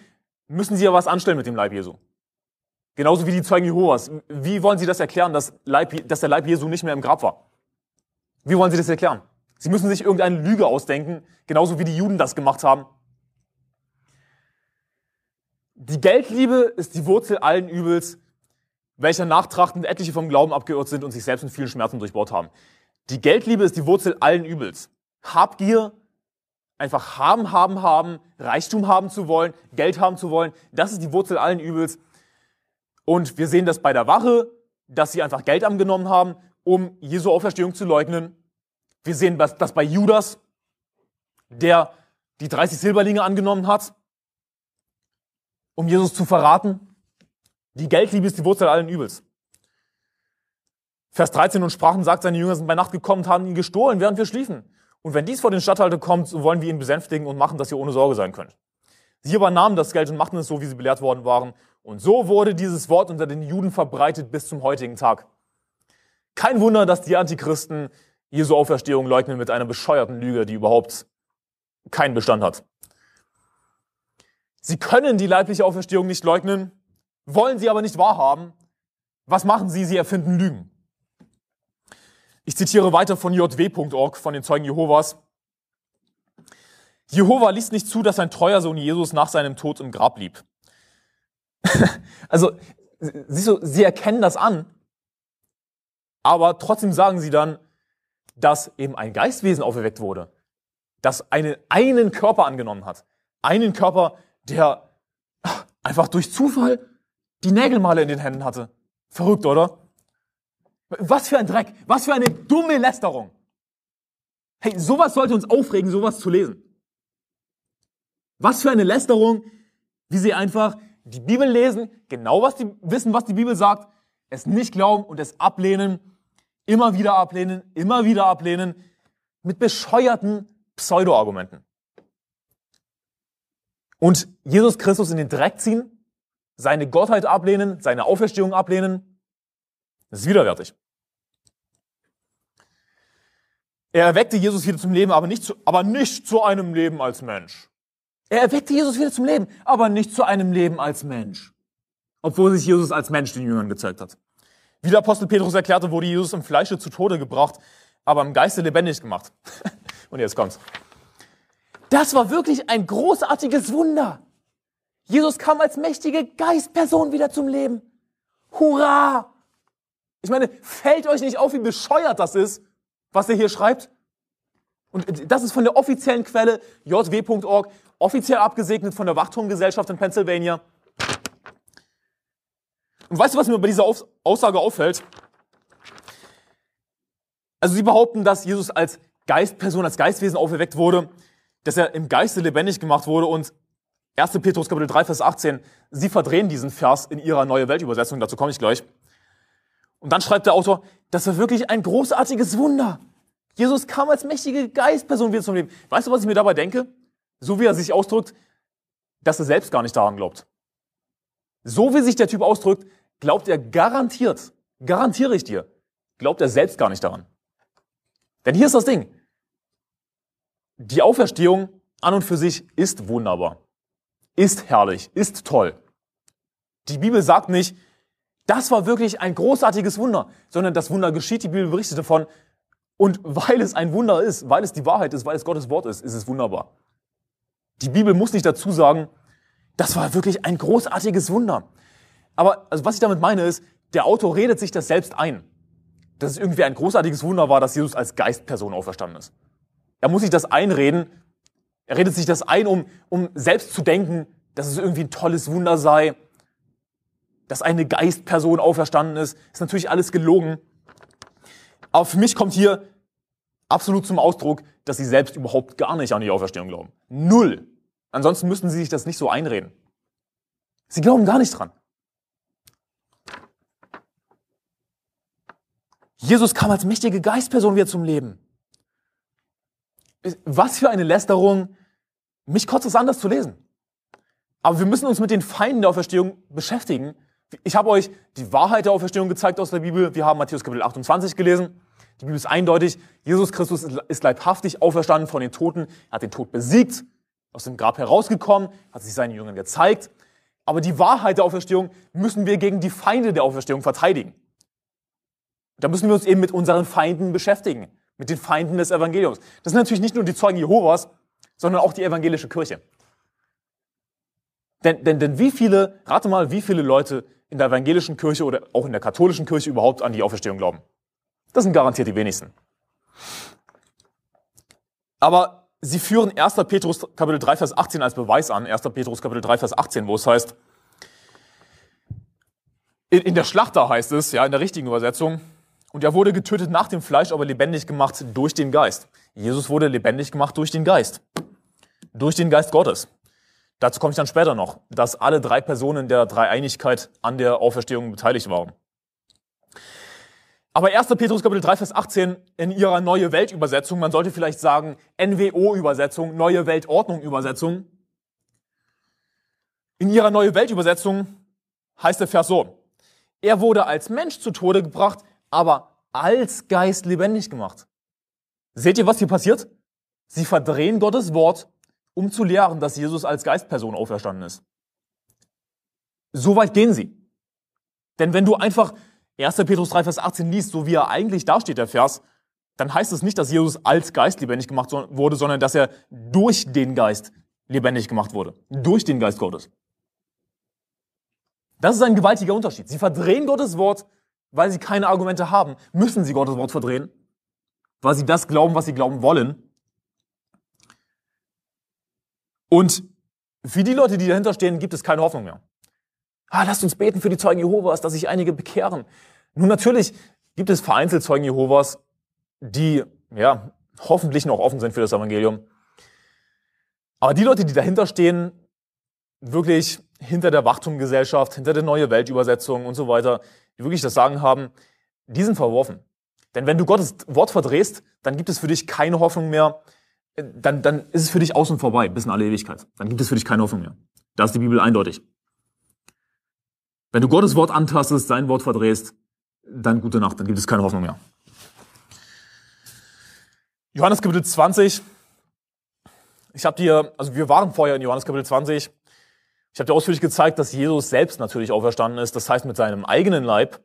müssen sie ja was anstellen mit dem Leib Jesu. Genauso wie die Zeugen Jehovas. Wie wollen sie das erklären, dass, Leib, dass der Leib Jesu nicht mehr im Grab war? Wie wollen Sie das erklären? Sie müssen sich irgendeine Lüge ausdenken, genauso wie die Juden das gemacht haben. Die Geldliebe ist die Wurzel allen Übels, welcher nachtrachtend etliche vom Glauben abgeirrt sind und sich selbst in vielen Schmerzen durchbohrt haben. Die Geldliebe ist die Wurzel allen Übels. Habgier, einfach haben, haben, haben, Reichtum haben zu wollen, Geld haben zu wollen, das ist die Wurzel allen Übels. Und wir sehen das bei der Wache, dass sie einfach Geld angenommen haben um Jesu Auferstehung zu leugnen. Wir sehen das bei Judas, der die 30 Silberlinge angenommen hat, um Jesus zu verraten. Die Geldliebe ist die Wurzel allen Übels. Vers 13 und sprachen, sagt, seine Jünger sind bei Nacht gekommen und haben ihn gestohlen, während wir schliefen. Und wenn dies vor den Statthalter kommt, so wollen wir ihn besänftigen und machen, dass ihr ohne Sorge sein könnt. Sie aber nahmen das Geld und machten es so, wie sie belehrt worden waren. Und so wurde dieses Wort unter den Juden verbreitet bis zum heutigen Tag. Kein Wunder, dass die Antichristen Jesu Auferstehung leugnen mit einer bescheuerten Lüge, die überhaupt keinen Bestand hat. Sie können die leibliche Auferstehung nicht leugnen, wollen sie aber nicht wahrhaben. Was machen sie? Sie erfinden Lügen. Ich zitiere weiter von jw.org, von den Zeugen Jehovas. Jehova ließ nicht zu, dass sein treuer Sohn Jesus nach seinem Tod im Grab blieb. also, siehst du, sie erkennen das an, aber trotzdem sagen sie dann, dass eben ein Geistwesen auferweckt wurde, das einen, einen Körper angenommen hat. Einen Körper, der einfach durch Zufall die Nägelmale in den Händen hatte. Verrückt, oder? Was für ein Dreck, was für eine dumme Lästerung. Hey, sowas sollte uns aufregen, sowas zu lesen. Was für eine Lästerung, wie sie einfach die Bibel lesen, genau was die wissen, was die Bibel sagt, es nicht glauben und es ablehnen, immer wieder ablehnen, immer wieder ablehnen, mit bescheuerten Pseudo-Argumenten. Und Jesus Christus in den Dreck ziehen, seine Gottheit ablehnen, seine Auferstehung ablehnen, das ist widerwärtig. Er erweckte Jesus wieder zum Leben, aber nicht zu, aber nicht zu einem Leben als Mensch. Er erweckte Jesus wieder zum Leben, aber nicht zu einem Leben als Mensch. Obwohl sich Jesus als Mensch den Jüngern gezeigt hat. Wie der Apostel Petrus erklärte, wurde Jesus im Fleische zu Tode gebracht, aber im Geiste lebendig gemacht. Und jetzt kommt's. Das war wirklich ein großartiges Wunder. Jesus kam als mächtige Geistperson wieder zum Leben. Hurra! Ich meine, fällt euch nicht auf, wie bescheuert das ist, was er hier schreibt? Und das ist von der offiziellen Quelle jw.org, offiziell abgesegnet von der Wachturmgesellschaft in Pennsylvania. Und weißt du, was mir bei dieser Aussage auffällt? Also sie behaupten, dass Jesus als Geistperson, als Geistwesen auferweckt wurde, dass er im Geiste lebendig gemacht wurde und 1. Petrus Kapitel 3, Vers 18, sie verdrehen diesen Vers in ihrer Neue Weltübersetzung, dazu komme ich gleich. Und dann schreibt der Autor, das war wirklich ein großartiges Wunder. Jesus kam als mächtige Geistperson wieder zum Leben. Weißt du, was ich mir dabei denke? So wie er sich ausdrückt, dass er selbst gar nicht daran glaubt. So wie sich der Typ ausdrückt, glaubt er garantiert, garantiere ich dir, glaubt er selbst gar nicht daran. Denn hier ist das Ding. Die Auferstehung an und für sich ist wunderbar, ist herrlich, ist toll. Die Bibel sagt nicht, das war wirklich ein großartiges Wunder, sondern das Wunder geschieht, die Bibel berichtet davon. Und weil es ein Wunder ist, weil es die Wahrheit ist, weil es Gottes Wort ist, ist es wunderbar. Die Bibel muss nicht dazu sagen, das war wirklich ein großartiges Wunder. Aber also was ich damit meine ist, der Autor redet sich das selbst ein, dass es irgendwie ein großartiges Wunder war, dass Jesus als Geistperson auferstanden ist. Er muss sich das einreden. Er redet sich das ein, um, um selbst zu denken, dass es irgendwie ein tolles Wunder sei, dass eine Geistperson auferstanden ist. Ist natürlich alles gelogen. Aber für mich kommt hier absolut zum Ausdruck, dass sie selbst überhaupt gar nicht an die Auferstehung glauben. Null. Ansonsten müssten sie sich das nicht so einreden. Sie glauben gar nicht dran. Jesus kam als mächtige Geistperson wieder zum Leben. Was für eine Lästerung, mich kotzt es anders zu lesen. Aber wir müssen uns mit den Feinden der Auferstehung beschäftigen. Ich habe euch die Wahrheit der Auferstehung gezeigt aus der Bibel. Wir haben Matthäus Kapitel 28 gelesen. Die Bibel ist eindeutig. Jesus Christus ist leibhaftig auferstanden von den Toten. Er hat den Tod besiegt, aus dem Grab herausgekommen, hat sich seinen Jüngern gezeigt. Aber die Wahrheit der Auferstehung müssen wir gegen die Feinde der Auferstehung verteidigen. Da müssen wir uns eben mit unseren Feinden beschäftigen mit den Feinden des Evangeliums. Das sind natürlich nicht nur die Zeugen Jehovas, sondern auch die evangelische Kirche. Denn, denn, denn wie viele, rate mal, wie viele Leute in der evangelischen Kirche oder auch in der katholischen Kirche überhaupt an die Auferstehung glauben? Das sind garantiert die wenigsten. Aber sie führen 1. Petrus Kapitel 3, Vers 18 als Beweis an. 1. Petrus Kapitel 3, Vers 18, wo es heißt, in, in der Schlachter heißt es, ja, in der richtigen Übersetzung, Und er wurde getötet nach dem Fleisch, aber lebendig gemacht durch den Geist. Jesus wurde lebendig gemacht durch den Geist. Durch den Geist Gottes. Dazu komme ich dann später noch, dass alle drei Personen der Dreieinigkeit an der Auferstehung beteiligt waren. Aber 1. Petrus Kapitel 3, Vers 18 in ihrer Neue Weltübersetzung, man sollte vielleicht sagen NWO-Übersetzung, Neue Weltordnung-Übersetzung. In ihrer Neue Weltübersetzung heißt der Vers so, er wurde als Mensch zu Tode gebracht, aber als Geist lebendig gemacht. Seht ihr, was hier passiert? Sie verdrehen Gottes Wort, um zu lehren, dass Jesus als Geistperson auferstanden ist. So weit gehen sie. Denn wenn du einfach 1. Petrus 3, Vers 18 liest, so wie er eigentlich dasteht, der Vers, dann heißt es nicht, dass Jesus als Geist lebendig gemacht wurde, sondern dass er durch den Geist lebendig gemacht wurde. Durch den Geist Gottes. Das ist ein gewaltiger Unterschied. Sie verdrehen Gottes Wort, weil sie keine Argumente haben. Müssen sie Gottes Wort verdrehen, weil sie das glauben, was sie glauben wollen. Und für die Leute, die dahinter stehen, gibt es keine Hoffnung mehr. Ah, lasst uns beten für die Zeugen Jehovas, dass sich einige bekehren. Nun, natürlich gibt es vereinzelt Zeugen Jehovas, die, ja, hoffentlich noch offen sind für das Evangelium. Aber die Leute, die dahinter stehen, wirklich hinter der Wachtumgesellschaft, hinter der Neue Weltübersetzung und so weiter, die wirklich das Sagen haben, die sind verworfen. Denn wenn du Gottes Wort verdrehst, dann gibt es für dich keine Hoffnung mehr, dann, dann ist es für dich außen vorbei, bis in alle Ewigkeit. Dann gibt es für dich keine Hoffnung mehr. Da ist die Bibel eindeutig. Wenn du Gottes Wort antastest, sein Wort verdrehst, dann gute Nacht, dann gibt es keine Hoffnung mehr. Johannes Kapitel 20. Ich habe dir, also wir waren vorher in Johannes Kapitel 20. Ich habe dir ausführlich gezeigt, dass Jesus selbst natürlich auferstanden ist, das heißt mit seinem eigenen Leib.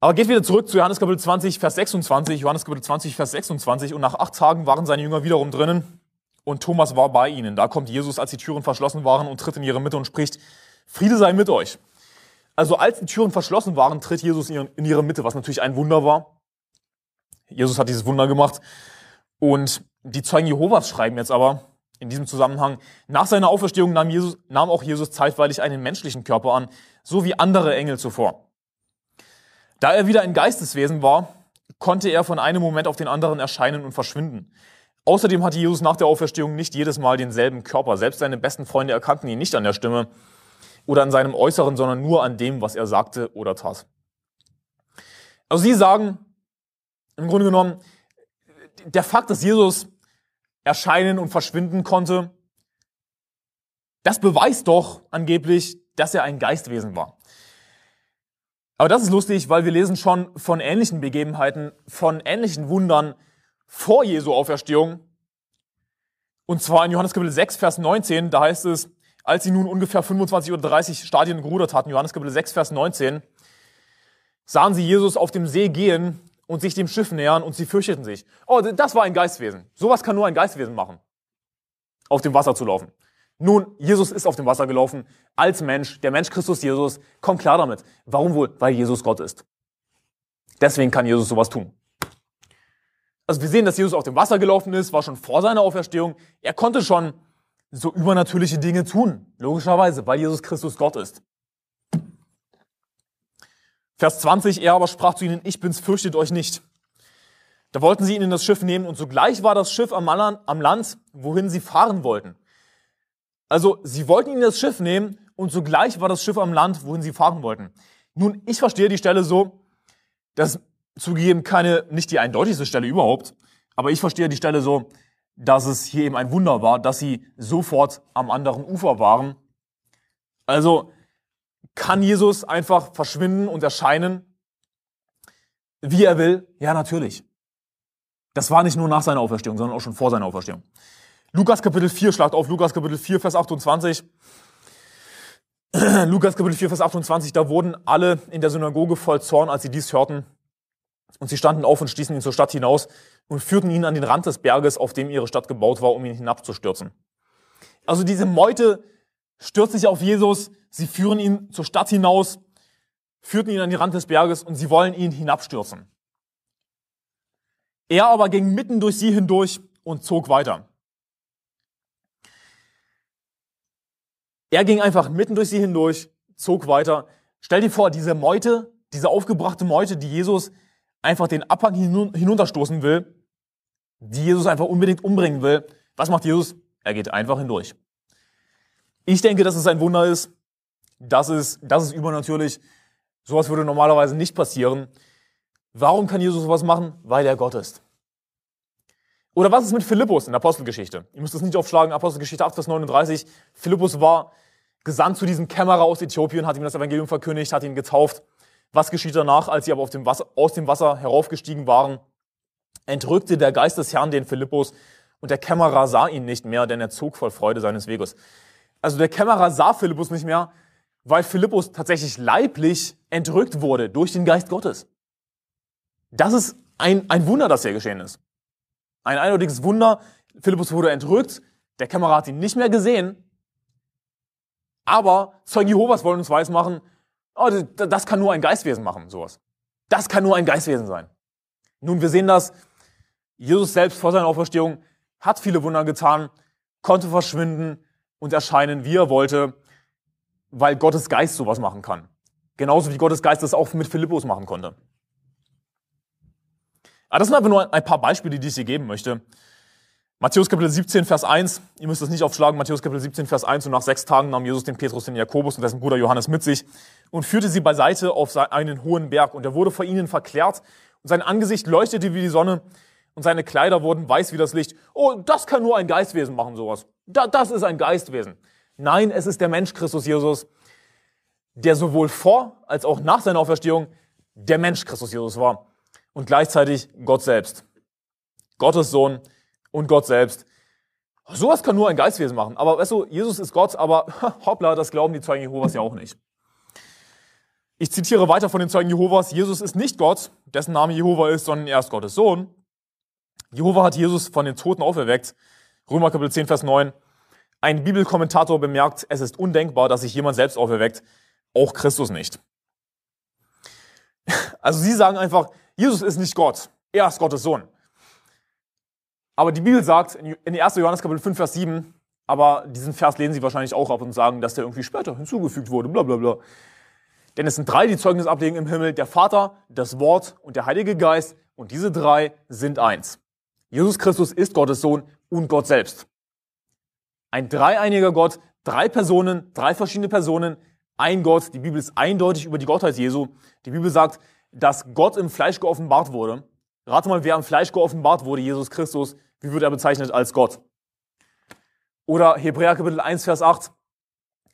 Aber geht wieder zurück zu Johannes Kapitel 20, Vers 26. Johannes Kapitel 20, Vers 26. Und nach acht Tagen waren seine Jünger wiederum drinnen und Thomas war bei ihnen. Da kommt Jesus, als die Türen verschlossen waren und tritt in ihre Mitte und spricht, Friede sei mit euch. Also als die Türen verschlossen waren, tritt Jesus in ihre Mitte, was natürlich ein Wunder war. Jesus hat dieses Wunder gemacht. Und die Zeugen Jehovas schreiben jetzt aber in diesem Zusammenhang, nach seiner Auferstehung nahm, Jesus, nahm auch Jesus zeitweilig einen menschlichen Körper an, so wie andere Engel zuvor. Da er wieder ein Geisteswesen war, konnte er von einem Moment auf den anderen erscheinen und verschwinden. Außerdem hatte Jesus nach der Auferstehung nicht jedes Mal denselben Körper. Selbst seine besten Freunde erkannten ihn nicht an der Stimme, oder an seinem Äußeren, sondern nur an dem, was er sagte oder tat. Also sie sagen, im Grunde genommen, der Fakt, dass Jesus erscheinen und verschwinden konnte, das beweist doch angeblich, dass er ein Geistwesen war. Aber das ist lustig, weil wir lesen schon von ähnlichen Begebenheiten, von ähnlichen Wundern vor Jesu Auferstehung. Und zwar in Johannes Kapitel 6, Vers 19, da heißt es, als sie nun ungefähr 25 oder 30 Stadien gerudert hatten, Johannes Kapitel 6, Vers 19, sahen sie Jesus auf dem See gehen und sich dem Schiff nähern und sie fürchteten sich. Oh, das war ein Geistwesen. Sowas kann nur ein Geistwesen machen. Auf dem Wasser zu laufen. Nun, Jesus ist auf dem Wasser gelaufen als Mensch. Der Mensch Christus Jesus kommt klar damit. Warum wohl? Weil Jesus Gott ist. Deswegen kann Jesus sowas tun. Also wir sehen, dass Jesus auf dem Wasser gelaufen ist, war schon vor seiner Auferstehung. Er konnte schon so übernatürliche Dinge tun. Logischerweise, weil Jesus Christus Gott ist. Vers 20, er aber sprach zu ihnen, ich bin's, fürchtet euch nicht. Da wollten sie ihn in das Schiff nehmen und sogleich war das Schiff am Land, wohin sie fahren wollten. Also, sie wollten ihn in das Schiff nehmen und sogleich war das Schiff am Land, wohin sie fahren wollten. Nun, ich verstehe die Stelle so, dass zugegeben keine, nicht die eindeutigste Stelle überhaupt, aber ich verstehe die Stelle so, dass es hier eben ein Wunder war, dass sie sofort am anderen Ufer waren. Also kann Jesus einfach verschwinden und erscheinen, wie er will? Ja, natürlich. Das war nicht nur nach seiner Auferstehung, sondern auch schon vor seiner Auferstehung. Lukas Kapitel 4, schlagt auf Lukas Kapitel 4, Vers 28. Lukas Kapitel 4, Vers 28, da wurden alle in der Synagoge voll Zorn, als sie dies hörten. Und sie standen auf und stießen ihn zur Stadt hinaus und führten ihn an den Rand des Berges, auf dem ihre Stadt gebaut war, um ihn hinabzustürzen. Also diese Meute stürzt sich auf Jesus, sie führen ihn zur Stadt hinaus, führten ihn an den Rand des Berges und sie wollen ihn hinabstürzen. Er aber ging mitten durch sie hindurch und zog weiter. Er ging einfach mitten durch sie hindurch, zog weiter. Stell dir vor, diese Meute diese aufgebrachte Meute, die Jesus einfach den Abhang hinunterstoßen will, die Jesus einfach unbedingt umbringen will. Was macht Jesus? Er geht einfach hindurch. Ich denke, dass es ein Wunder ist. Das ist, das ist übernatürlich. Sowas würde normalerweise nicht passieren. Warum kann Jesus sowas machen? Weil er Gott ist. Oder was ist mit Philippus in der Apostelgeschichte? Ihr müsst es nicht aufschlagen, Apostelgeschichte 8, Vers 39. Philippus war gesandt zu diesem Kämmerer aus Äthiopien, hat ihm das Evangelium verkündigt, hat ihn getauft. Was geschieht danach, als sie aber dem Wasser, aus dem Wasser heraufgestiegen waren? Entrückte der Geist des Herrn den Philippus und der Kämmerer sah ihn nicht mehr, denn er zog voll Freude seines Weges. Also der Kämmerer sah Philippus nicht mehr, weil Philippus tatsächlich leiblich entrückt wurde durch den Geist Gottes. Das ist ein, ein Wunder, das hier geschehen ist. Ein eindeutiges Wunder. Philippus wurde entrückt, der Kämmerer hat ihn nicht mehr gesehen, aber Zeugen Jehovas wollen uns weismachen, oh, das kann nur ein Geistwesen machen, sowas. Das kann nur ein Geistwesen sein. Nun, wir sehen das, Jesus selbst vor seiner Auferstehung hat viele Wunder getan, konnte verschwinden und erscheinen, wie er wollte, weil Gottes Geist sowas machen kann. Genauso wie Gottes Geist das auch mit Philippus machen konnte. Aber ah, das sind einfach nur ein paar Beispiele, die ich hier geben möchte. Matthäus Kapitel 17, Vers 1, ihr müsst es nicht aufschlagen, Matthäus Kapitel 17, Vers 1, und nach sechs Tagen nahm Jesus den Petrus, den Jakobus und dessen Bruder Johannes mit sich und führte sie beiseite auf einen hohen Berg, und er wurde vor ihnen verklärt, und sein Angesicht leuchtete wie die Sonne, und seine Kleider wurden weiß wie das Licht. Oh, das kann nur ein Geistwesen machen, sowas. das ist ein Geistwesen. Nein, es ist der Mensch Christus Jesus, der sowohl vor als auch nach seiner Auferstehung der Mensch Christus Jesus war und gleichzeitig Gott selbst. Gottes Sohn, und Gott selbst. Sowas kann nur ein Geistwesen machen. Aber weißt du, Jesus ist Gott, aber hoppla, das glauben die Zeugen Jehovas ja auch nicht. Ich zitiere weiter von den Zeugen Jehovas. Jesus ist nicht Gott, dessen Name Jehova ist, sondern er ist Gottes Sohn. Jehova hat Jesus von den Toten auferweckt. Römer Kapitel 10, Vers 9. Ein Bibelkommentator bemerkt, es ist undenkbar, dass sich jemand selbst auferweckt, auch Christus nicht. Also sie sagen einfach, Jesus ist nicht Gott, er ist Gottes Sohn. Aber die Bibel sagt in 1. Johannes Kapitel 5, Vers 7, aber diesen Vers lesen sie wahrscheinlich auch ab und sagen, dass der irgendwie später hinzugefügt wurde, bla bla bla. Denn es sind drei, die Zeugnis ablegen im Himmel, der Vater, das Wort und der Heilige Geist, und diese drei sind eins. Jesus Christus ist Gottes Sohn und Gott selbst. Ein dreieiniger Gott, drei Personen, drei verschiedene Personen, ein Gott. Die Bibel ist eindeutig über die Gottheit Jesu. Die Bibel sagt, dass Gott im Fleisch geoffenbart wurde. Rate mal, wer im Fleisch geoffenbart wurde, Jesus Christus. Wie wird er bezeichnet als Gott? Oder Hebräer Kapitel 1, Vers 8.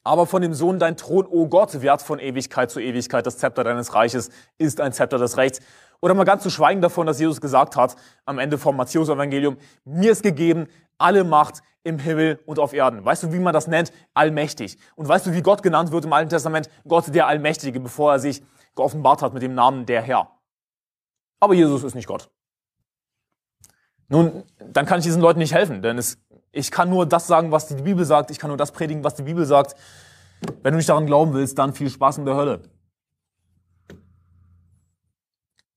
Aber von dem Sohn dein Thron, o oh Gott, wert von Ewigkeit zu Ewigkeit, das Zepter deines Reiches ist ein Zepter des Rechts. Oder mal ganz zu schweigen davon, dass Jesus gesagt hat, am Ende vom Matthäus-Evangelium, mir ist gegeben alle Macht im Himmel und auf Erden. Weißt du, wie man das nennt? Allmächtig. Und weißt du, wie Gott genannt wird im Alten Testament? Gott der Allmächtige, bevor er sich geoffenbart hat mit dem Namen der Herr. Aber Jesus ist nicht Gott. Nun, dann kann ich diesen Leuten nicht helfen, denn es, ich kann nur das sagen, was die Bibel sagt, ich kann nur das predigen, was die Bibel sagt. Wenn du nicht daran glauben willst, dann viel Spaß in der Hölle.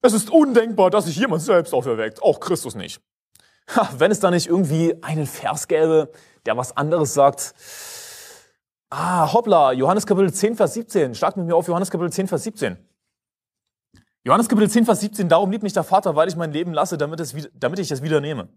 Es ist undenkbar, dass sich jemand selbst auferweckt, auch Christus nicht. Ha, wenn es da nicht irgendwie einen Vers gäbe, der was anderes sagt. Ah, hoppla, Johannes Kapitel 10, Vers 17. Schlag mit mir auf Johannes Kapitel 10, Vers 17. Johannes Kapitel 10, Vers 17, darum liebt mich der Vater, weil ich mein Leben lasse, damit, es, damit ich es wieder nehme.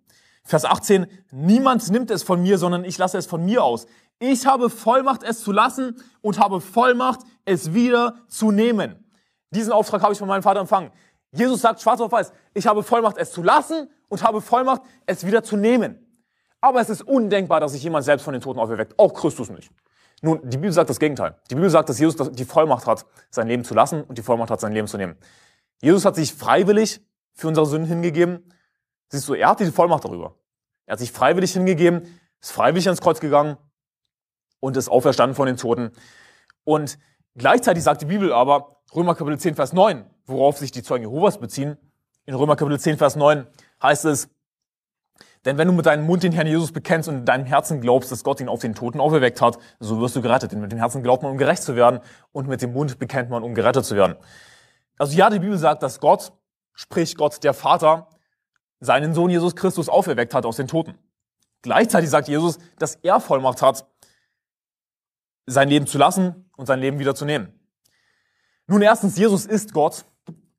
Vers 18, niemand nimmt es von mir, sondern ich lasse es von mir aus. Ich habe Vollmacht, es zu lassen und habe Vollmacht, es wieder zu nehmen. Diesen Auftrag habe ich von meinem Vater empfangen. Jesus sagt schwarz auf weiß, ich habe Vollmacht, es zu lassen und habe Vollmacht, es wieder zu nehmen. Aber es ist undenkbar, dass sich jemand selbst von den Toten auferweckt. Auch Christus nicht. Nun, die Bibel sagt das Gegenteil. Die Bibel sagt, dass Jesus die Vollmacht hat, sein Leben zu lassen und die Vollmacht hat, sein Leben zu nehmen. Jesus hat sich freiwillig für unsere Sünden hingegeben. Siehst du, er hat die Vollmacht darüber. Er hat sich freiwillig hingegeben, ist freiwillig ans Kreuz gegangen und ist auferstanden von den Toten. Und gleichzeitig sagt die Bibel aber, Römer Kapitel 10, Vers 9, worauf sich die Zeugen Jehovas beziehen, in Römer Kapitel 10, Vers 9 heißt es, denn wenn du mit deinem Mund den Herrn Jesus bekennst und in deinem Herzen glaubst, dass Gott ihn auf den Toten auferweckt hat, so wirst du gerettet. Denn mit dem Herzen glaubt man, um gerecht zu werden und mit dem Mund bekennt man, um gerettet zu werden. Also ja, die Bibel sagt, dass Gott, sprich Gott der Vater, seinen Sohn Jesus Christus auferweckt hat aus den Toten. Gleichzeitig sagt Jesus, dass er Vollmacht hat, sein Leben zu lassen und sein Leben wieder zu nehmen. Nun erstens, Jesus ist Gott,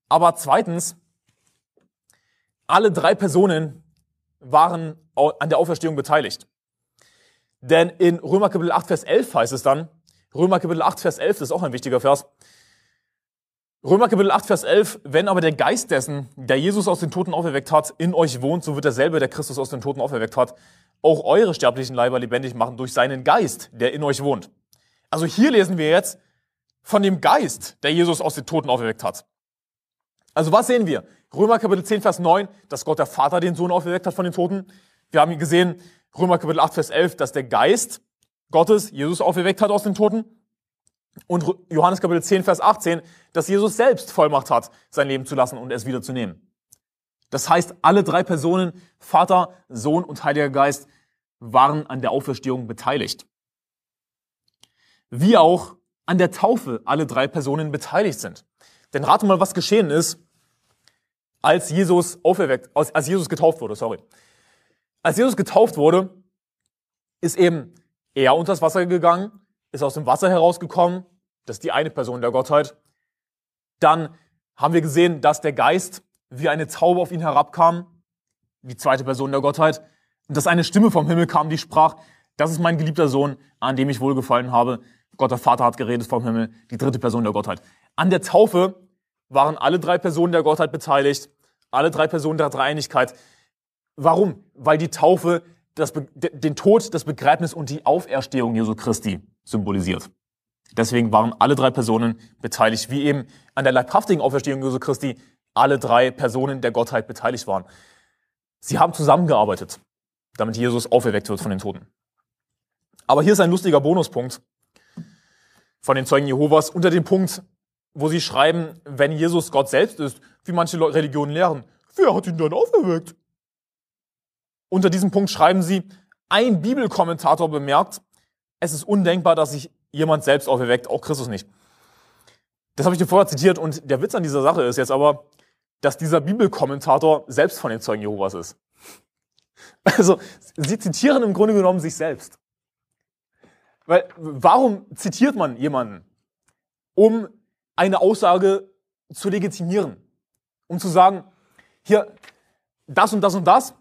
aber zweitens, alle drei Personen waren an der Auferstehung beteiligt. Denn in Römer Kapitel 8, Vers 11 heißt es dann, Römer Kapitel 8, Vers 11, das ist auch ein wichtiger Vers, Römer Kapitel 8, Vers 11, wenn aber der Geist dessen, der Jesus aus den Toten auferweckt hat, in euch wohnt, so wird derselbe, der Christus aus den Toten auferweckt hat, auch eure sterblichen Leiber lebendig machen durch seinen Geist, der in euch wohnt. Also hier lesen wir jetzt von dem Geist, der Jesus aus den Toten auferweckt hat. Also was sehen wir? Römer Kapitel 10, Vers 9, dass Gott der Vater den Sohn auferweckt hat von den Toten. Wir haben gesehen, Römer Kapitel 8, Vers 11, dass der Geist Gottes Jesus auferweckt hat aus den Toten. Und Johannes Kapitel 10, Vers 18, dass Jesus selbst Vollmacht hat, sein Leben zu lassen und es wieder zu nehmen. Das heißt, alle drei Personen, Vater, Sohn und Heiliger Geist, waren an der Auferstehung beteiligt. Wie auch an der Taufe alle drei Personen beteiligt sind. Denn rate mal, was geschehen ist, als Jesus auferweckt, als Jesus getauft wurde, sorry. Als Jesus getauft wurde, ist eben er unter das Wasser gegangen, ist aus dem Wasser herausgekommen. Das ist die eine Person der Gottheit. Dann haben wir gesehen, dass der Geist wie eine Taube auf ihn herabkam, die zweite Person der Gottheit, und dass eine Stimme vom Himmel kam, die sprach, das ist mein geliebter Sohn, an dem ich wohlgefallen habe. Gott der Vater hat geredet vom Himmel, die dritte Person der Gottheit. An der Taufe waren alle drei Personen der Gottheit beteiligt, alle drei Personen der Dreieinigkeit. Warum? Weil die Taufe das, den Tod, das Begräbnis und die Auferstehung Jesu Christi symbolisiert. Deswegen waren alle drei Personen beteiligt, wie eben an der leibhaftigen Auferstehung Jesu Christi alle drei Personen der Gottheit beteiligt waren. Sie haben zusammengearbeitet, damit Jesus auferweckt wird von den Toten. Aber hier ist ein lustiger Bonuspunkt von den Zeugen Jehovas unter dem Punkt, wo sie schreiben, wenn Jesus Gott selbst ist, wie manche Religionen lehren, wer hat ihn dann auferweckt? Unter diesem Punkt schreiben sie, ein Bibelkommentator bemerkt, es ist undenkbar, dass sich jemand selbst auferweckt, auch Christus nicht. Das habe ich dir vorher zitiert und der Witz an dieser Sache ist jetzt aber, dass dieser Bibelkommentator selbst von den Zeugen Jehovas ist. Also, sie zitieren im Grunde genommen sich selbst. Weil, warum zitiert man jemanden? Um eine Aussage zu legitimieren. Um zu sagen, hier, das und das und das,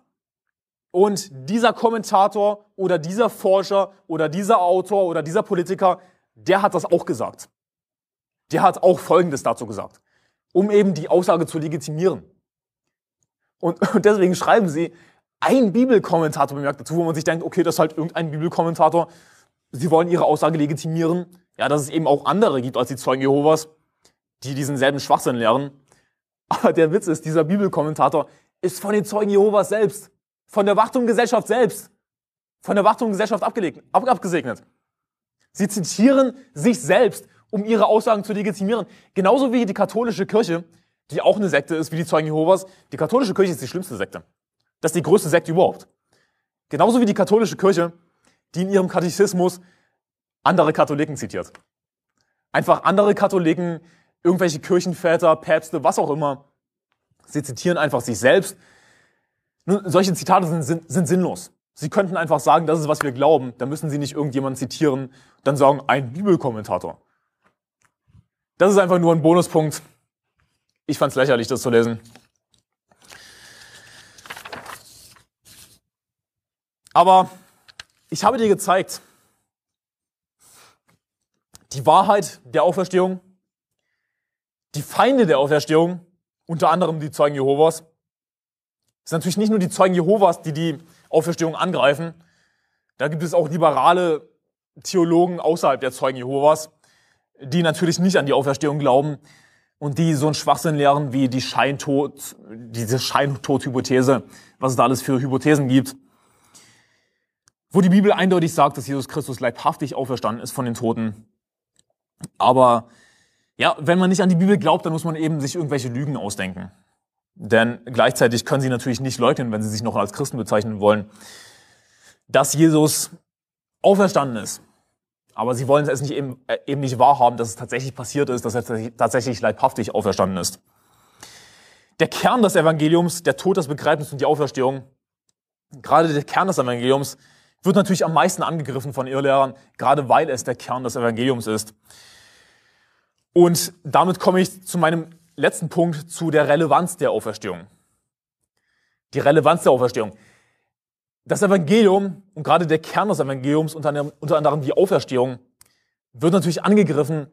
und dieser Kommentator oder dieser Forscher oder dieser Autor oder dieser Politiker, der hat das auch gesagt. Der hat auch Folgendes dazu gesagt, um eben die Aussage zu legitimieren. Und, und deswegen schreiben sie, ein Bibelkommentator bemerkt dazu, wo man sich denkt, okay, das ist halt irgendein Bibelkommentator. Sie wollen ihre Aussage legitimieren. Ja, dass es eben auch andere gibt als die Zeugen Jehovas, die diesen selben Schwachsinn lehren. Aber der Witz ist, dieser Bibelkommentator ist von den Zeugen Jehovas selbst von der Wachtumgesellschaft selbst, von der Wachtumgesellschaft abgesegnet. Sie zitieren sich selbst, um ihre Aussagen zu legitimieren. Genauso wie die katholische Kirche, die auch eine Sekte ist, wie die Zeugen Jehovas. Die katholische Kirche ist die schlimmste Sekte. Das ist die größte Sekte überhaupt. Genauso wie die katholische Kirche, die in ihrem Katechismus andere Katholiken zitiert. Einfach andere Katholiken, irgendwelche Kirchenväter, Päpste, was auch immer. Sie zitieren einfach sich selbst nun, solche Zitate sind, sind, sind sinnlos. Sie könnten einfach sagen, das ist, was wir glauben. Da müssen Sie nicht irgendjemanden zitieren, dann sagen, ein Bibelkommentator. Das ist einfach nur ein Bonuspunkt. Ich fand es lächerlich, das zu lesen. Aber ich habe dir gezeigt, die Wahrheit der Auferstehung, die Feinde der Auferstehung, unter anderem die Zeugen Jehovas, sind natürlich nicht nur die Zeugen Jehovas, die die Auferstehung angreifen. Da gibt es auch liberale Theologen außerhalb der Zeugen Jehovas, die natürlich nicht an die Auferstehung glauben und die so einen Schwachsinn lehren wie die Scheintod, diese Scheintod-Hypothese, was es da alles für Hypothesen gibt, wo die Bibel eindeutig sagt, dass Jesus Christus leibhaftig auferstanden ist von den Toten. Aber ja, wenn man nicht an die Bibel glaubt, dann muss man eben sich irgendwelche Lügen ausdenken. Denn gleichzeitig können sie natürlich nicht leugnen, wenn sie sich noch als Christen bezeichnen wollen, dass Jesus auferstanden ist. Aber sie wollen es nicht eben, äh, eben nicht wahrhaben, dass es tatsächlich passiert ist, dass er tatsächlich leibhaftig auferstanden ist. Der Kern des Evangeliums, der Tod, das Begräbnis und die Auferstehung, gerade der Kern des Evangeliums, wird natürlich am meisten angegriffen von Irrlehrern, gerade weil es der Kern des Evangeliums ist. Und damit komme ich zu meinem letzten Punkt, zu der Relevanz der Auferstehung. Die Relevanz der Auferstehung. Das Evangelium und gerade der Kern des Evangeliums, unter anderem, die Auferstehung, wird natürlich angegriffen,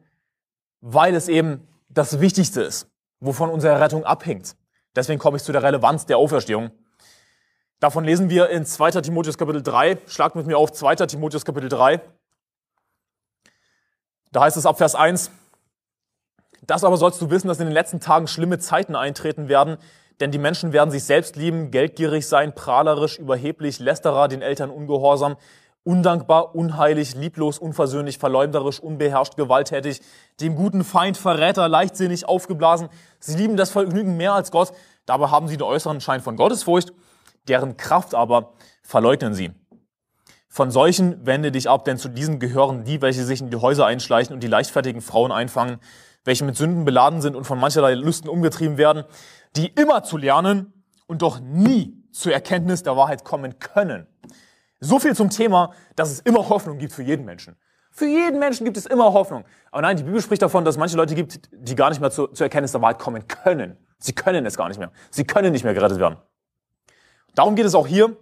weil es eben das Wichtigste ist, wovon unsere Rettung abhängt. Deswegen komme ich zu der Relevanz der Auferstehung. Davon lesen wir in 2. Timotheus Kapitel 3. Schlagt mit mir auf 2. Timotheus Kapitel 3. Da heißt es ab Vers 1, das aber sollst du wissen, dass in den letzten Tagen schlimme Zeiten eintreten werden, denn die Menschen werden sich selbst lieben, geldgierig sein, prahlerisch, überheblich, lästerer, den Eltern ungehorsam, undankbar, unheilig, lieblos, unversöhnlich, verleumderisch, unbeherrscht, gewalttätig, dem guten Feind, Verräter, leichtsinnig, aufgeblasen. Sie lieben das Vergnügen mehr als Gott, dabei haben sie den äußeren Schein von Gottesfurcht, deren Kraft aber verleugnen sie. Von solchen wende dich ab, denn zu diesen gehören die, welche sich in die Häuser einschleichen und die leichtfertigen Frauen einfangen, welche mit Sünden beladen sind und von mancherlei Lüsten umgetrieben werden, die immer zu lernen und doch nie zur Erkenntnis der Wahrheit kommen können. So viel zum Thema, dass es immer Hoffnung gibt für jeden Menschen. Für jeden Menschen gibt es immer Hoffnung. Aber nein, die Bibel spricht davon, dass es manche Leute gibt, die gar nicht mehr zur, zur Erkenntnis der Wahrheit kommen können. Sie können es gar nicht mehr. Sie können nicht mehr gerettet werden. Darum geht es auch hier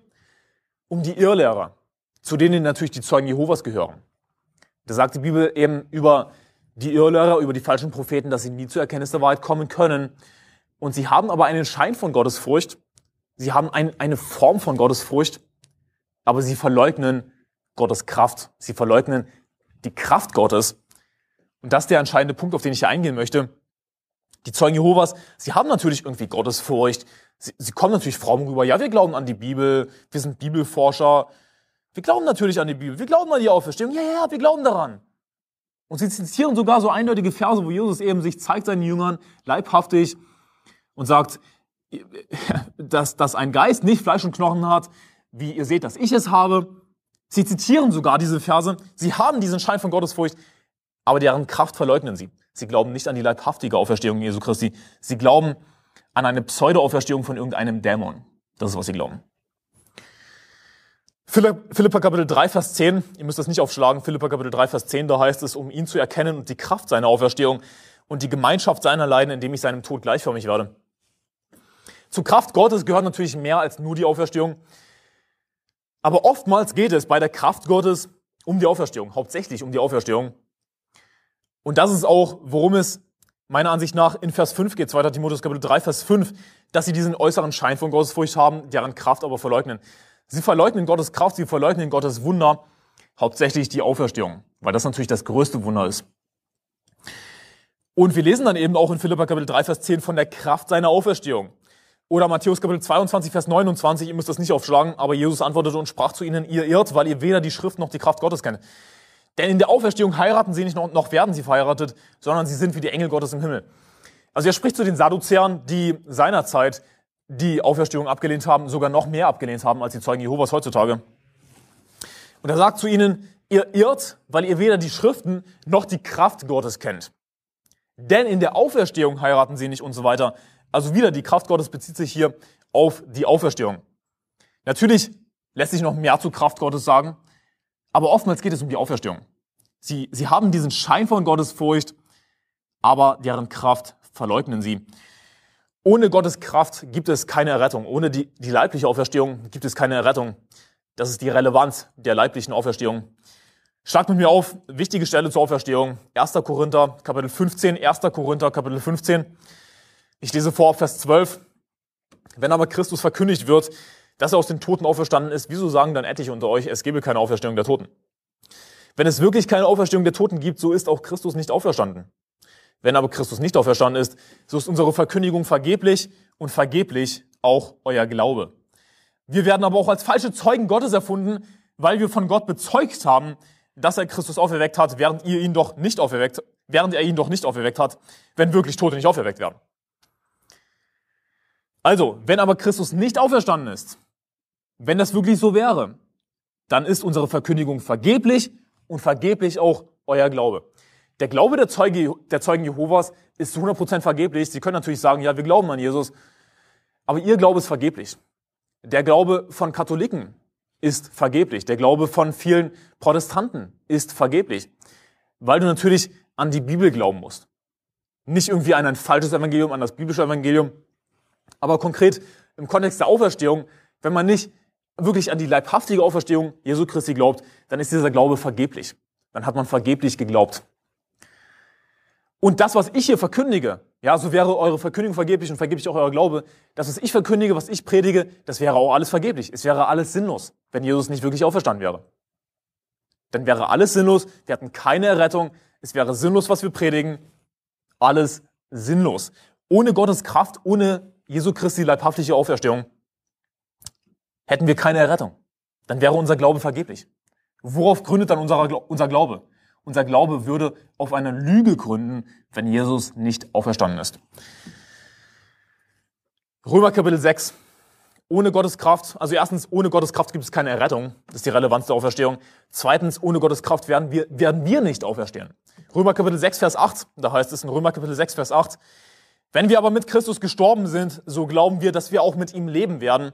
um die Irrlehrer, zu denen natürlich die Zeugen Jehovas gehören. Da sagt die Bibel eben über die Irrlehrer, über die falschen Propheten, dass sie nie zur Erkenntnis der Wahrheit kommen können. Und sie haben aber einen Schein von Gottesfurcht. Sie haben ein, eine Form von Gottesfurcht, aber sie verleugnen Gottes Kraft. Sie verleugnen die Kraft Gottes. Und das ist der entscheidende Punkt, auf den ich hier eingehen möchte. Die Zeugen Jehovas, sie haben natürlich irgendwie Gottesfurcht. Sie, sie kommen natürlich fromm rüber. Ja, wir glauben an die Bibel. Wir sind Bibelforscher. Wir glauben natürlich an die Bibel. Wir glauben an die Auferstehung. Ja, ja, wir glauben daran. Und sie zitieren sogar so eindeutige Verse, wo Jesus eben sich zeigt seinen Jüngern leibhaftig und sagt, dass, dass ein Geist nicht Fleisch und Knochen hat, wie ihr seht, dass ich es habe. Sie zitieren sogar diese Verse. Sie haben diesen Schein von Gottesfurcht, aber deren Kraft verleugnen sie. Sie glauben nicht an die leibhaftige Auferstehung Jesu Christi. Sie glauben an eine Pseudo-Auferstehung von irgendeinem Dämon. Das ist, was sie glauben. Philippa Kapitel 3, Vers 10, ihr müsst das nicht aufschlagen, Philippa Kapitel 3, Vers 10, da heißt es, um ihn zu erkennen und die Kraft seiner Auferstehung und die Gemeinschaft seiner Leiden, indem ich seinem Tod gleichförmig werde. Zur Kraft Gottes gehört natürlich mehr als nur die Auferstehung. Aber oftmals geht es bei der Kraft Gottes um die Auferstehung, hauptsächlich um die Auferstehung. Und das ist auch, worum es meiner Ansicht nach in Vers 5 geht, 2. Timotheus Kapitel 3, Vers 5, dass sie diesen äußeren Schein von Gottesfurcht haben, deren Kraft aber verleugnen. Sie verleugnen Gottes Kraft, sie verleugnen Gottes Wunder, hauptsächlich die Auferstehung, weil das natürlich das größte Wunder ist. Und wir lesen dann eben auch in Philippa Kapitel 3, Vers 10 von der Kraft seiner Auferstehung. Oder Matthäus Kapitel 22, Vers 29, ihr müsst das nicht aufschlagen, aber Jesus antwortete und sprach zu ihnen, ihr irrt, weil ihr weder die Schrift noch die Kraft Gottes kennt. Denn in der Auferstehung heiraten sie nicht noch, werden sie verheiratet, sondern sie sind wie die Engel Gottes im Himmel. Also er spricht zu den Sadduzäern, die seinerzeit die Auferstehung abgelehnt haben, sogar noch mehr abgelehnt haben als die Zeugen Jehovas heutzutage. Und er sagt zu ihnen, ihr irrt, weil ihr weder die Schriften noch die Kraft Gottes kennt. Denn in der Auferstehung heiraten sie nicht und so weiter. Also wieder, die Kraft Gottes bezieht sich hier auf die Auferstehung. Natürlich lässt sich noch mehr zu Kraft Gottes sagen, aber oftmals geht es um die Auferstehung. Sie, sie haben diesen Schein von Gottesfurcht, aber deren Kraft verleugnen sie. Ohne Gottes Kraft gibt es keine Errettung. Ohne die, die leibliche Auferstehung gibt es keine Errettung. Das ist die Relevanz der leiblichen Auferstehung. Schlag mit mir auf, wichtige Stelle zur Auferstehung. 1. Korinther, Kapitel 15, 1. Korinther, Kapitel 15. Ich lese vor, Vers 12. Wenn aber Christus verkündigt wird, dass er aus den Toten auferstanden ist, wieso sagen dann etliche unter euch, es gebe keine Auferstehung der Toten? Wenn es wirklich keine Auferstehung der Toten gibt, so ist auch Christus nicht auferstanden. Wenn aber Christus nicht auferstanden ist, so ist unsere Verkündigung vergeblich und vergeblich auch euer Glaube. Wir werden aber auch als falsche Zeugen Gottes erfunden, weil wir von Gott bezeugt haben, dass er Christus auferweckt hat, während ihr ihn doch nicht auferweckt, während er ihn doch nicht auferweckt hat, wenn wirklich Tote nicht auferweckt werden. Also, wenn aber Christus nicht auferstanden ist, wenn das wirklich so wäre, dann ist unsere Verkündigung vergeblich und vergeblich auch euer Glaube. Der Glaube der, Zeuge, der Zeugen Jehovas ist zu 100% vergeblich. Sie können natürlich sagen, ja, wir glauben an Jesus, aber ihr Glaube ist vergeblich. Der Glaube von Katholiken ist vergeblich. Der Glaube von vielen Protestanten ist vergeblich, weil du natürlich an die Bibel glauben musst. Nicht irgendwie an ein falsches Evangelium, an das biblische Evangelium, aber konkret im Kontext der Auferstehung, wenn man nicht wirklich an die leibhaftige Auferstehung Jesu Christi glaubt, dann ist dieser Glaube vergeblich. Dann hat man vergeblich geglaubt. Und das, was ich hier verkündige, ja, so wäre eure Verkündigung vergeblich und vergeblich auch euer Glaube. Das, was ich verkündige, was ich predige, das wäre auch alles vergeblich. Es wäre alles sinnlos, wenn Jesus nicht wirklich auferstanden wäre. Dann wäre alles sinnlos, wir hätten keine Errettung, es wäre sinnlos, was wir predigen, alles sinnlos. Ohne Gottes Kraft, ohne Jesu Christi leibhaftige Auferstehung hätten wir keine Errettung. Dann wäre unser Glaube vergeblich. Worauf gründet dann unser, unser Glaube? Unser Glaube würde auf einer Lüge gründen, wenn Jesus nicht auferstanden ist. Römer Kapitel 6. Ohne Gottes Kraft, also erstens, ohne Gottes Kraft gibt es keine Errettung. Das ist die Relevanz der Auferstehung. Zweitens, ohne Gottes Kraft werden wir, werden wir nicht auferstehen. Römer Kapitel 6, Vers 8, da heißt es in Römer Kapitel 6, Vers 8, wenn wir aber mit Christus gestorben sind, so glauben wir, dass wir auch mit ihm leben werden.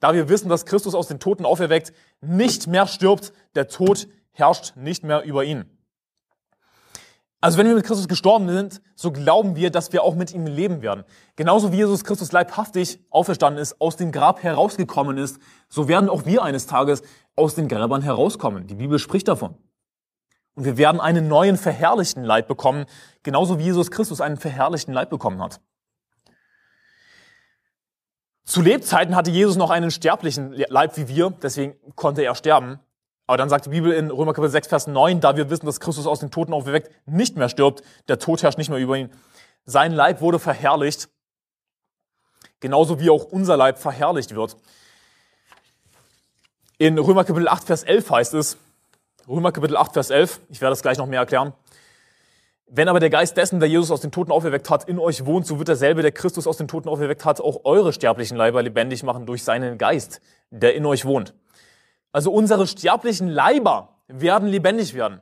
Da wir wissen, dass Christus aus den Toten auferweckt, nicht mehr stirbt, der Tod herrscht nicht mehr über ihn. Also wenn wir mit Christus gestorben sind, so glauben wir, dass wir auch mit ihm leben werden. Genauso wie Jesus Christus leibhaftig auferstanden ist, aus dem Grab herausgekommen ist, so werden auch wir eines Tages aus den Gräbern herauskommen. Die Bibel spricht davon. Und wir werden einen neuen verherrlichten Leib bekommen, genauso wie Jesus Christus einen verherrlichten Leib bekommen hat. Zu Lebzeiten hatte Jesus noch einen sterblichen Leib wie wir, deswegen konnte er sterben. Aber dann sagt die Bibel in Römer Kapitel 6, Vers 9, da wir wissen, dass Christus aus den Toten auferweckt nicht mehr stirbt, der Tod herrscht nicht mehr über ihn. Sein Leib wurde verherrlicht, genauso wie auch unser Leib verherrlicht wird. In Römer Kapitel 8, Vers 11 heißt es, Römer Kapitel 8, Vers 11, ich werde das gleich noch mehr erklären. Wenn aber der Geist dessen, der Jesus aus den Toten auferweckt hat, in euch wohnt, so wird derselbe, der Christus aus den Toten auferweckt hat, auch eure sterblichen Leiber lebendig machen durch seinen Geist, der in euch wohnt. Also unsere sterblichen Leiber werden lebendig werden.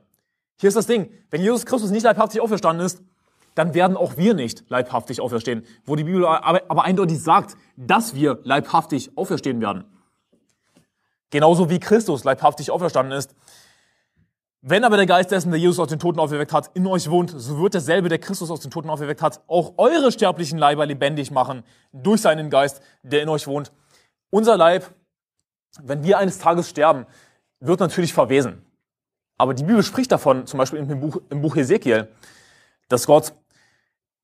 Hier ist das Ding. Wenn Jesus Christus nicht leibhaftig auferstanden ist, dann werden auch wir nicht leibhaftig auferstehen. Wo die Bibel aber, aber eindeutig sagt, dass wir leibhaftig auferstehen werden. Genauso wie Christus leibhaftig auferstanden ist. Wenn aber der Geist dessen, der Jesus aus den Toten auferweckt hat, in euch wohnt, so wird derselbe, der Christus aus den Toten auferweckt hat, auch eure sterblichen Leiber lebendig machen durch seinen Geist, der in euch wohnt. Unser Leib wenn wir eines Tages sterben, wird natürlich verwesen. Aber die Bibel spricht davon, zum Beispiel im Buch, im Buch Ezekiel, dass Gott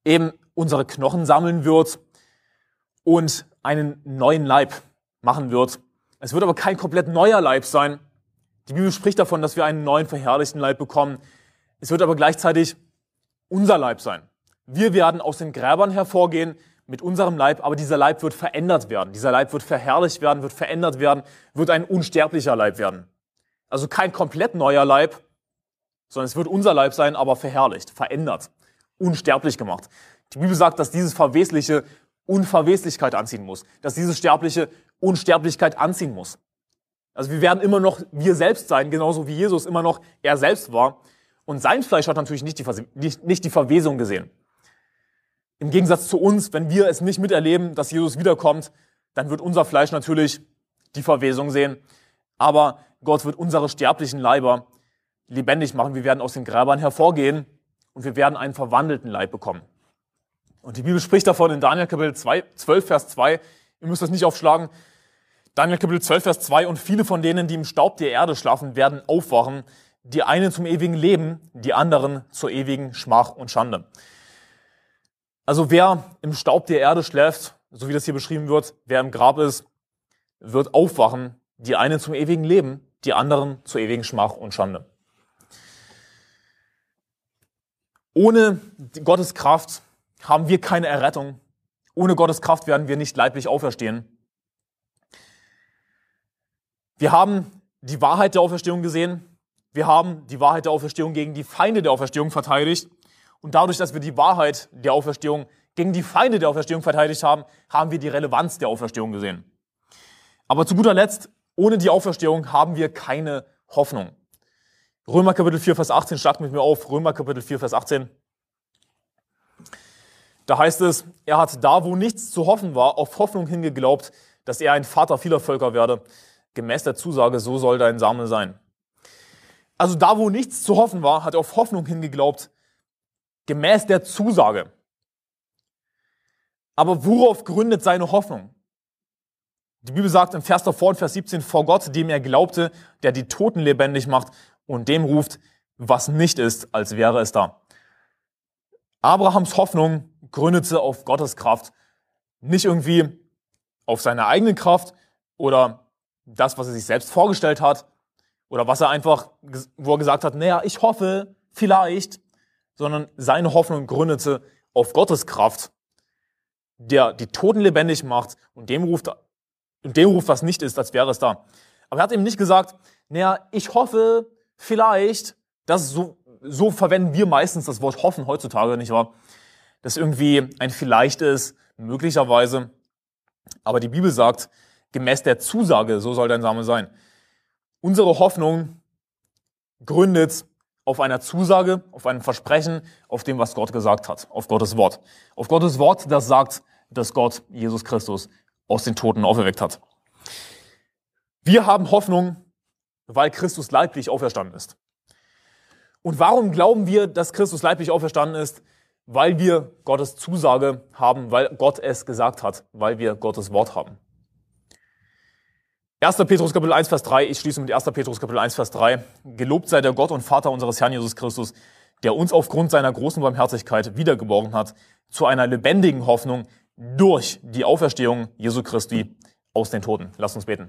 eben unsere Knochen sammeln wird und einen neuen Leib machen wird. Es wird aber kein komplett neuer Leib sein. Die Bibel spricht davon, dass wir einen neuen verherrlichten Leib bekommen. Es wird aber gleichzeitig unser Leib sein. Wir werden aus den Gräbern hervorgehen mit unserem Leib, aber dieser Leib wird verändert werden. Dieser Leib wird verherrlicht werden, wird verändert werden, wird ein unsterblicher Leib werden. Also kein komplett neuer Leib, sondern es wird unser Leib sein, aber verherrlicht, verändert, unsterblich gemacht. Die Bibel sagt, dass dieses Verwesliche Unverweslichkeit anziehen muss, dass dieses Sterbliche Unsterblichkeit anziehen muss. Also wir werden immer noch wir selbst sein, genauso wie Jesus immer noch er selbst war. Und sein Fleisch hat natürlich nicht die, Verwesung gesehen. Im Gegensatz zu uns, wenn wir es nicht miterleben, dass Jesus wiederkommt, dann wird unser Fleisch natürlich die Verwesung sehen. Aber Gott wird unsere sterblichen Leiber lebendig machen. Wir werden aus den Gräbern hervorgehen und wir werden einen verwandelten Leib bekommen. Und die Bibel spricht davon in Daniel Kapitel 2, 12, Vers 2. Ihr müsst das nicht aufschlagen. Daniel Kapitel 12, Vers 2. Und viele von denen, die im Staub der Erde schlafen, werden aufwachen. Die einen zum ewigen Leben, die anderen zur ewigen Schmach und Schande. Also wer im Staub der Erde schläft, so wie das hier beschrieben wird, wer im Grab ist, wird aufwachen, die einen zum ewigen Leben, die anderen zur ewigen Schmach und Schande. Ohne Gottes Kraft haben wir keine Errettung. Ohne Gottes Kraft werden wir nicht leiblich auferstehen. Wir haben die Wahrheit der Auferstehung gesehen. Wir haben die Wahrheit der Auferstehung gegen die Feinde der Auferstehung verteidigt. Und dadurch, dass wir die Wahrheit der Auferstehung gegen die Feinde der Auferstehung verteidigt haben, haben wir die Relevanz der Auferstehung gesehen. Aber zu guter Letzt, ohne die Auferstehung haben wir keine Hoffnung. Römer Kapitel 4, Vers 18, schlagt mit mir auf. Römer Kapitel 4, Vers 18. Da heißt es, er hat da, wo nichts zu hoffen war, auf Hoffnung hingeglaubt, dass er ein Vater vieler Völker werde. Gemäß der Zusage, so soll dein Same sein. Also da, wo nichts zu hoffen war, hat er auf Hoffnung hingeglaubt, gemäß der Zusage. Aber worauf gründet seine Hoffnung? Die Bibel sagt im Vers davor, in Vers 17, vor Gott, dem er glaubte, der die Toten lebendig macht und dem ruft, was nicht ist, als wäre es da. Abrahams Hoffnung gründete auf Gottes Kraft, nicht irgendwie auf seine eigene Kraft oder das, was er sich selbst vorgestellt hat oder was er einfach, wo er gesagt hat, naja, ich hoffe, vielleicht, sondern seine Hoffnung gründete auf Gottes Kraft, der die Toten lebendig macht und dem ruft, und dem ruft, was nicht ist, als wäre es da. Aber er hat ihm nicht gesagt, naja, ich hoffe, vielleicht, das so, so verwenden wir meistens das Wort hoffen heutzutage, nicht wahr? Das irgendwie ein vielleicht ist, möglicherweise. Aber die Bibel sagt, gemäß der Zusage, so soll dein Same sein. Unsere Hoffnung gründet auf einer Zusage, auf einem Versprechen, auf dem, was Gott gesagt hat, auf Gottes Wort. Auf Gottes Wort, das sagt, dass Gott Jesus Christus aus den Toten auferweckt hat. Wir haben Hoffnung, weil Christus leiblich auferstanden ist. Und warum glauben wir, dass Christus leiblich auferstanden ist? Weil wir Gottes Zusage haben, weil Gott es gesagt hat, weil wir Gottes Wort haben. 1. Petrus Kapitel 1, Vers 3, ich schließe mit 1. Petrus Kapitel 1, Vers 3. Gelobt sei der Gott und Vater unseres Herrn Jesus Christus, der uns aufgrund seiner großen Barmherzigkeit wiedergeboren hat, zu einer lebendigen Hoffnung durch die Auferstehung Jesu Christi aus den Toten. Lass uns beten.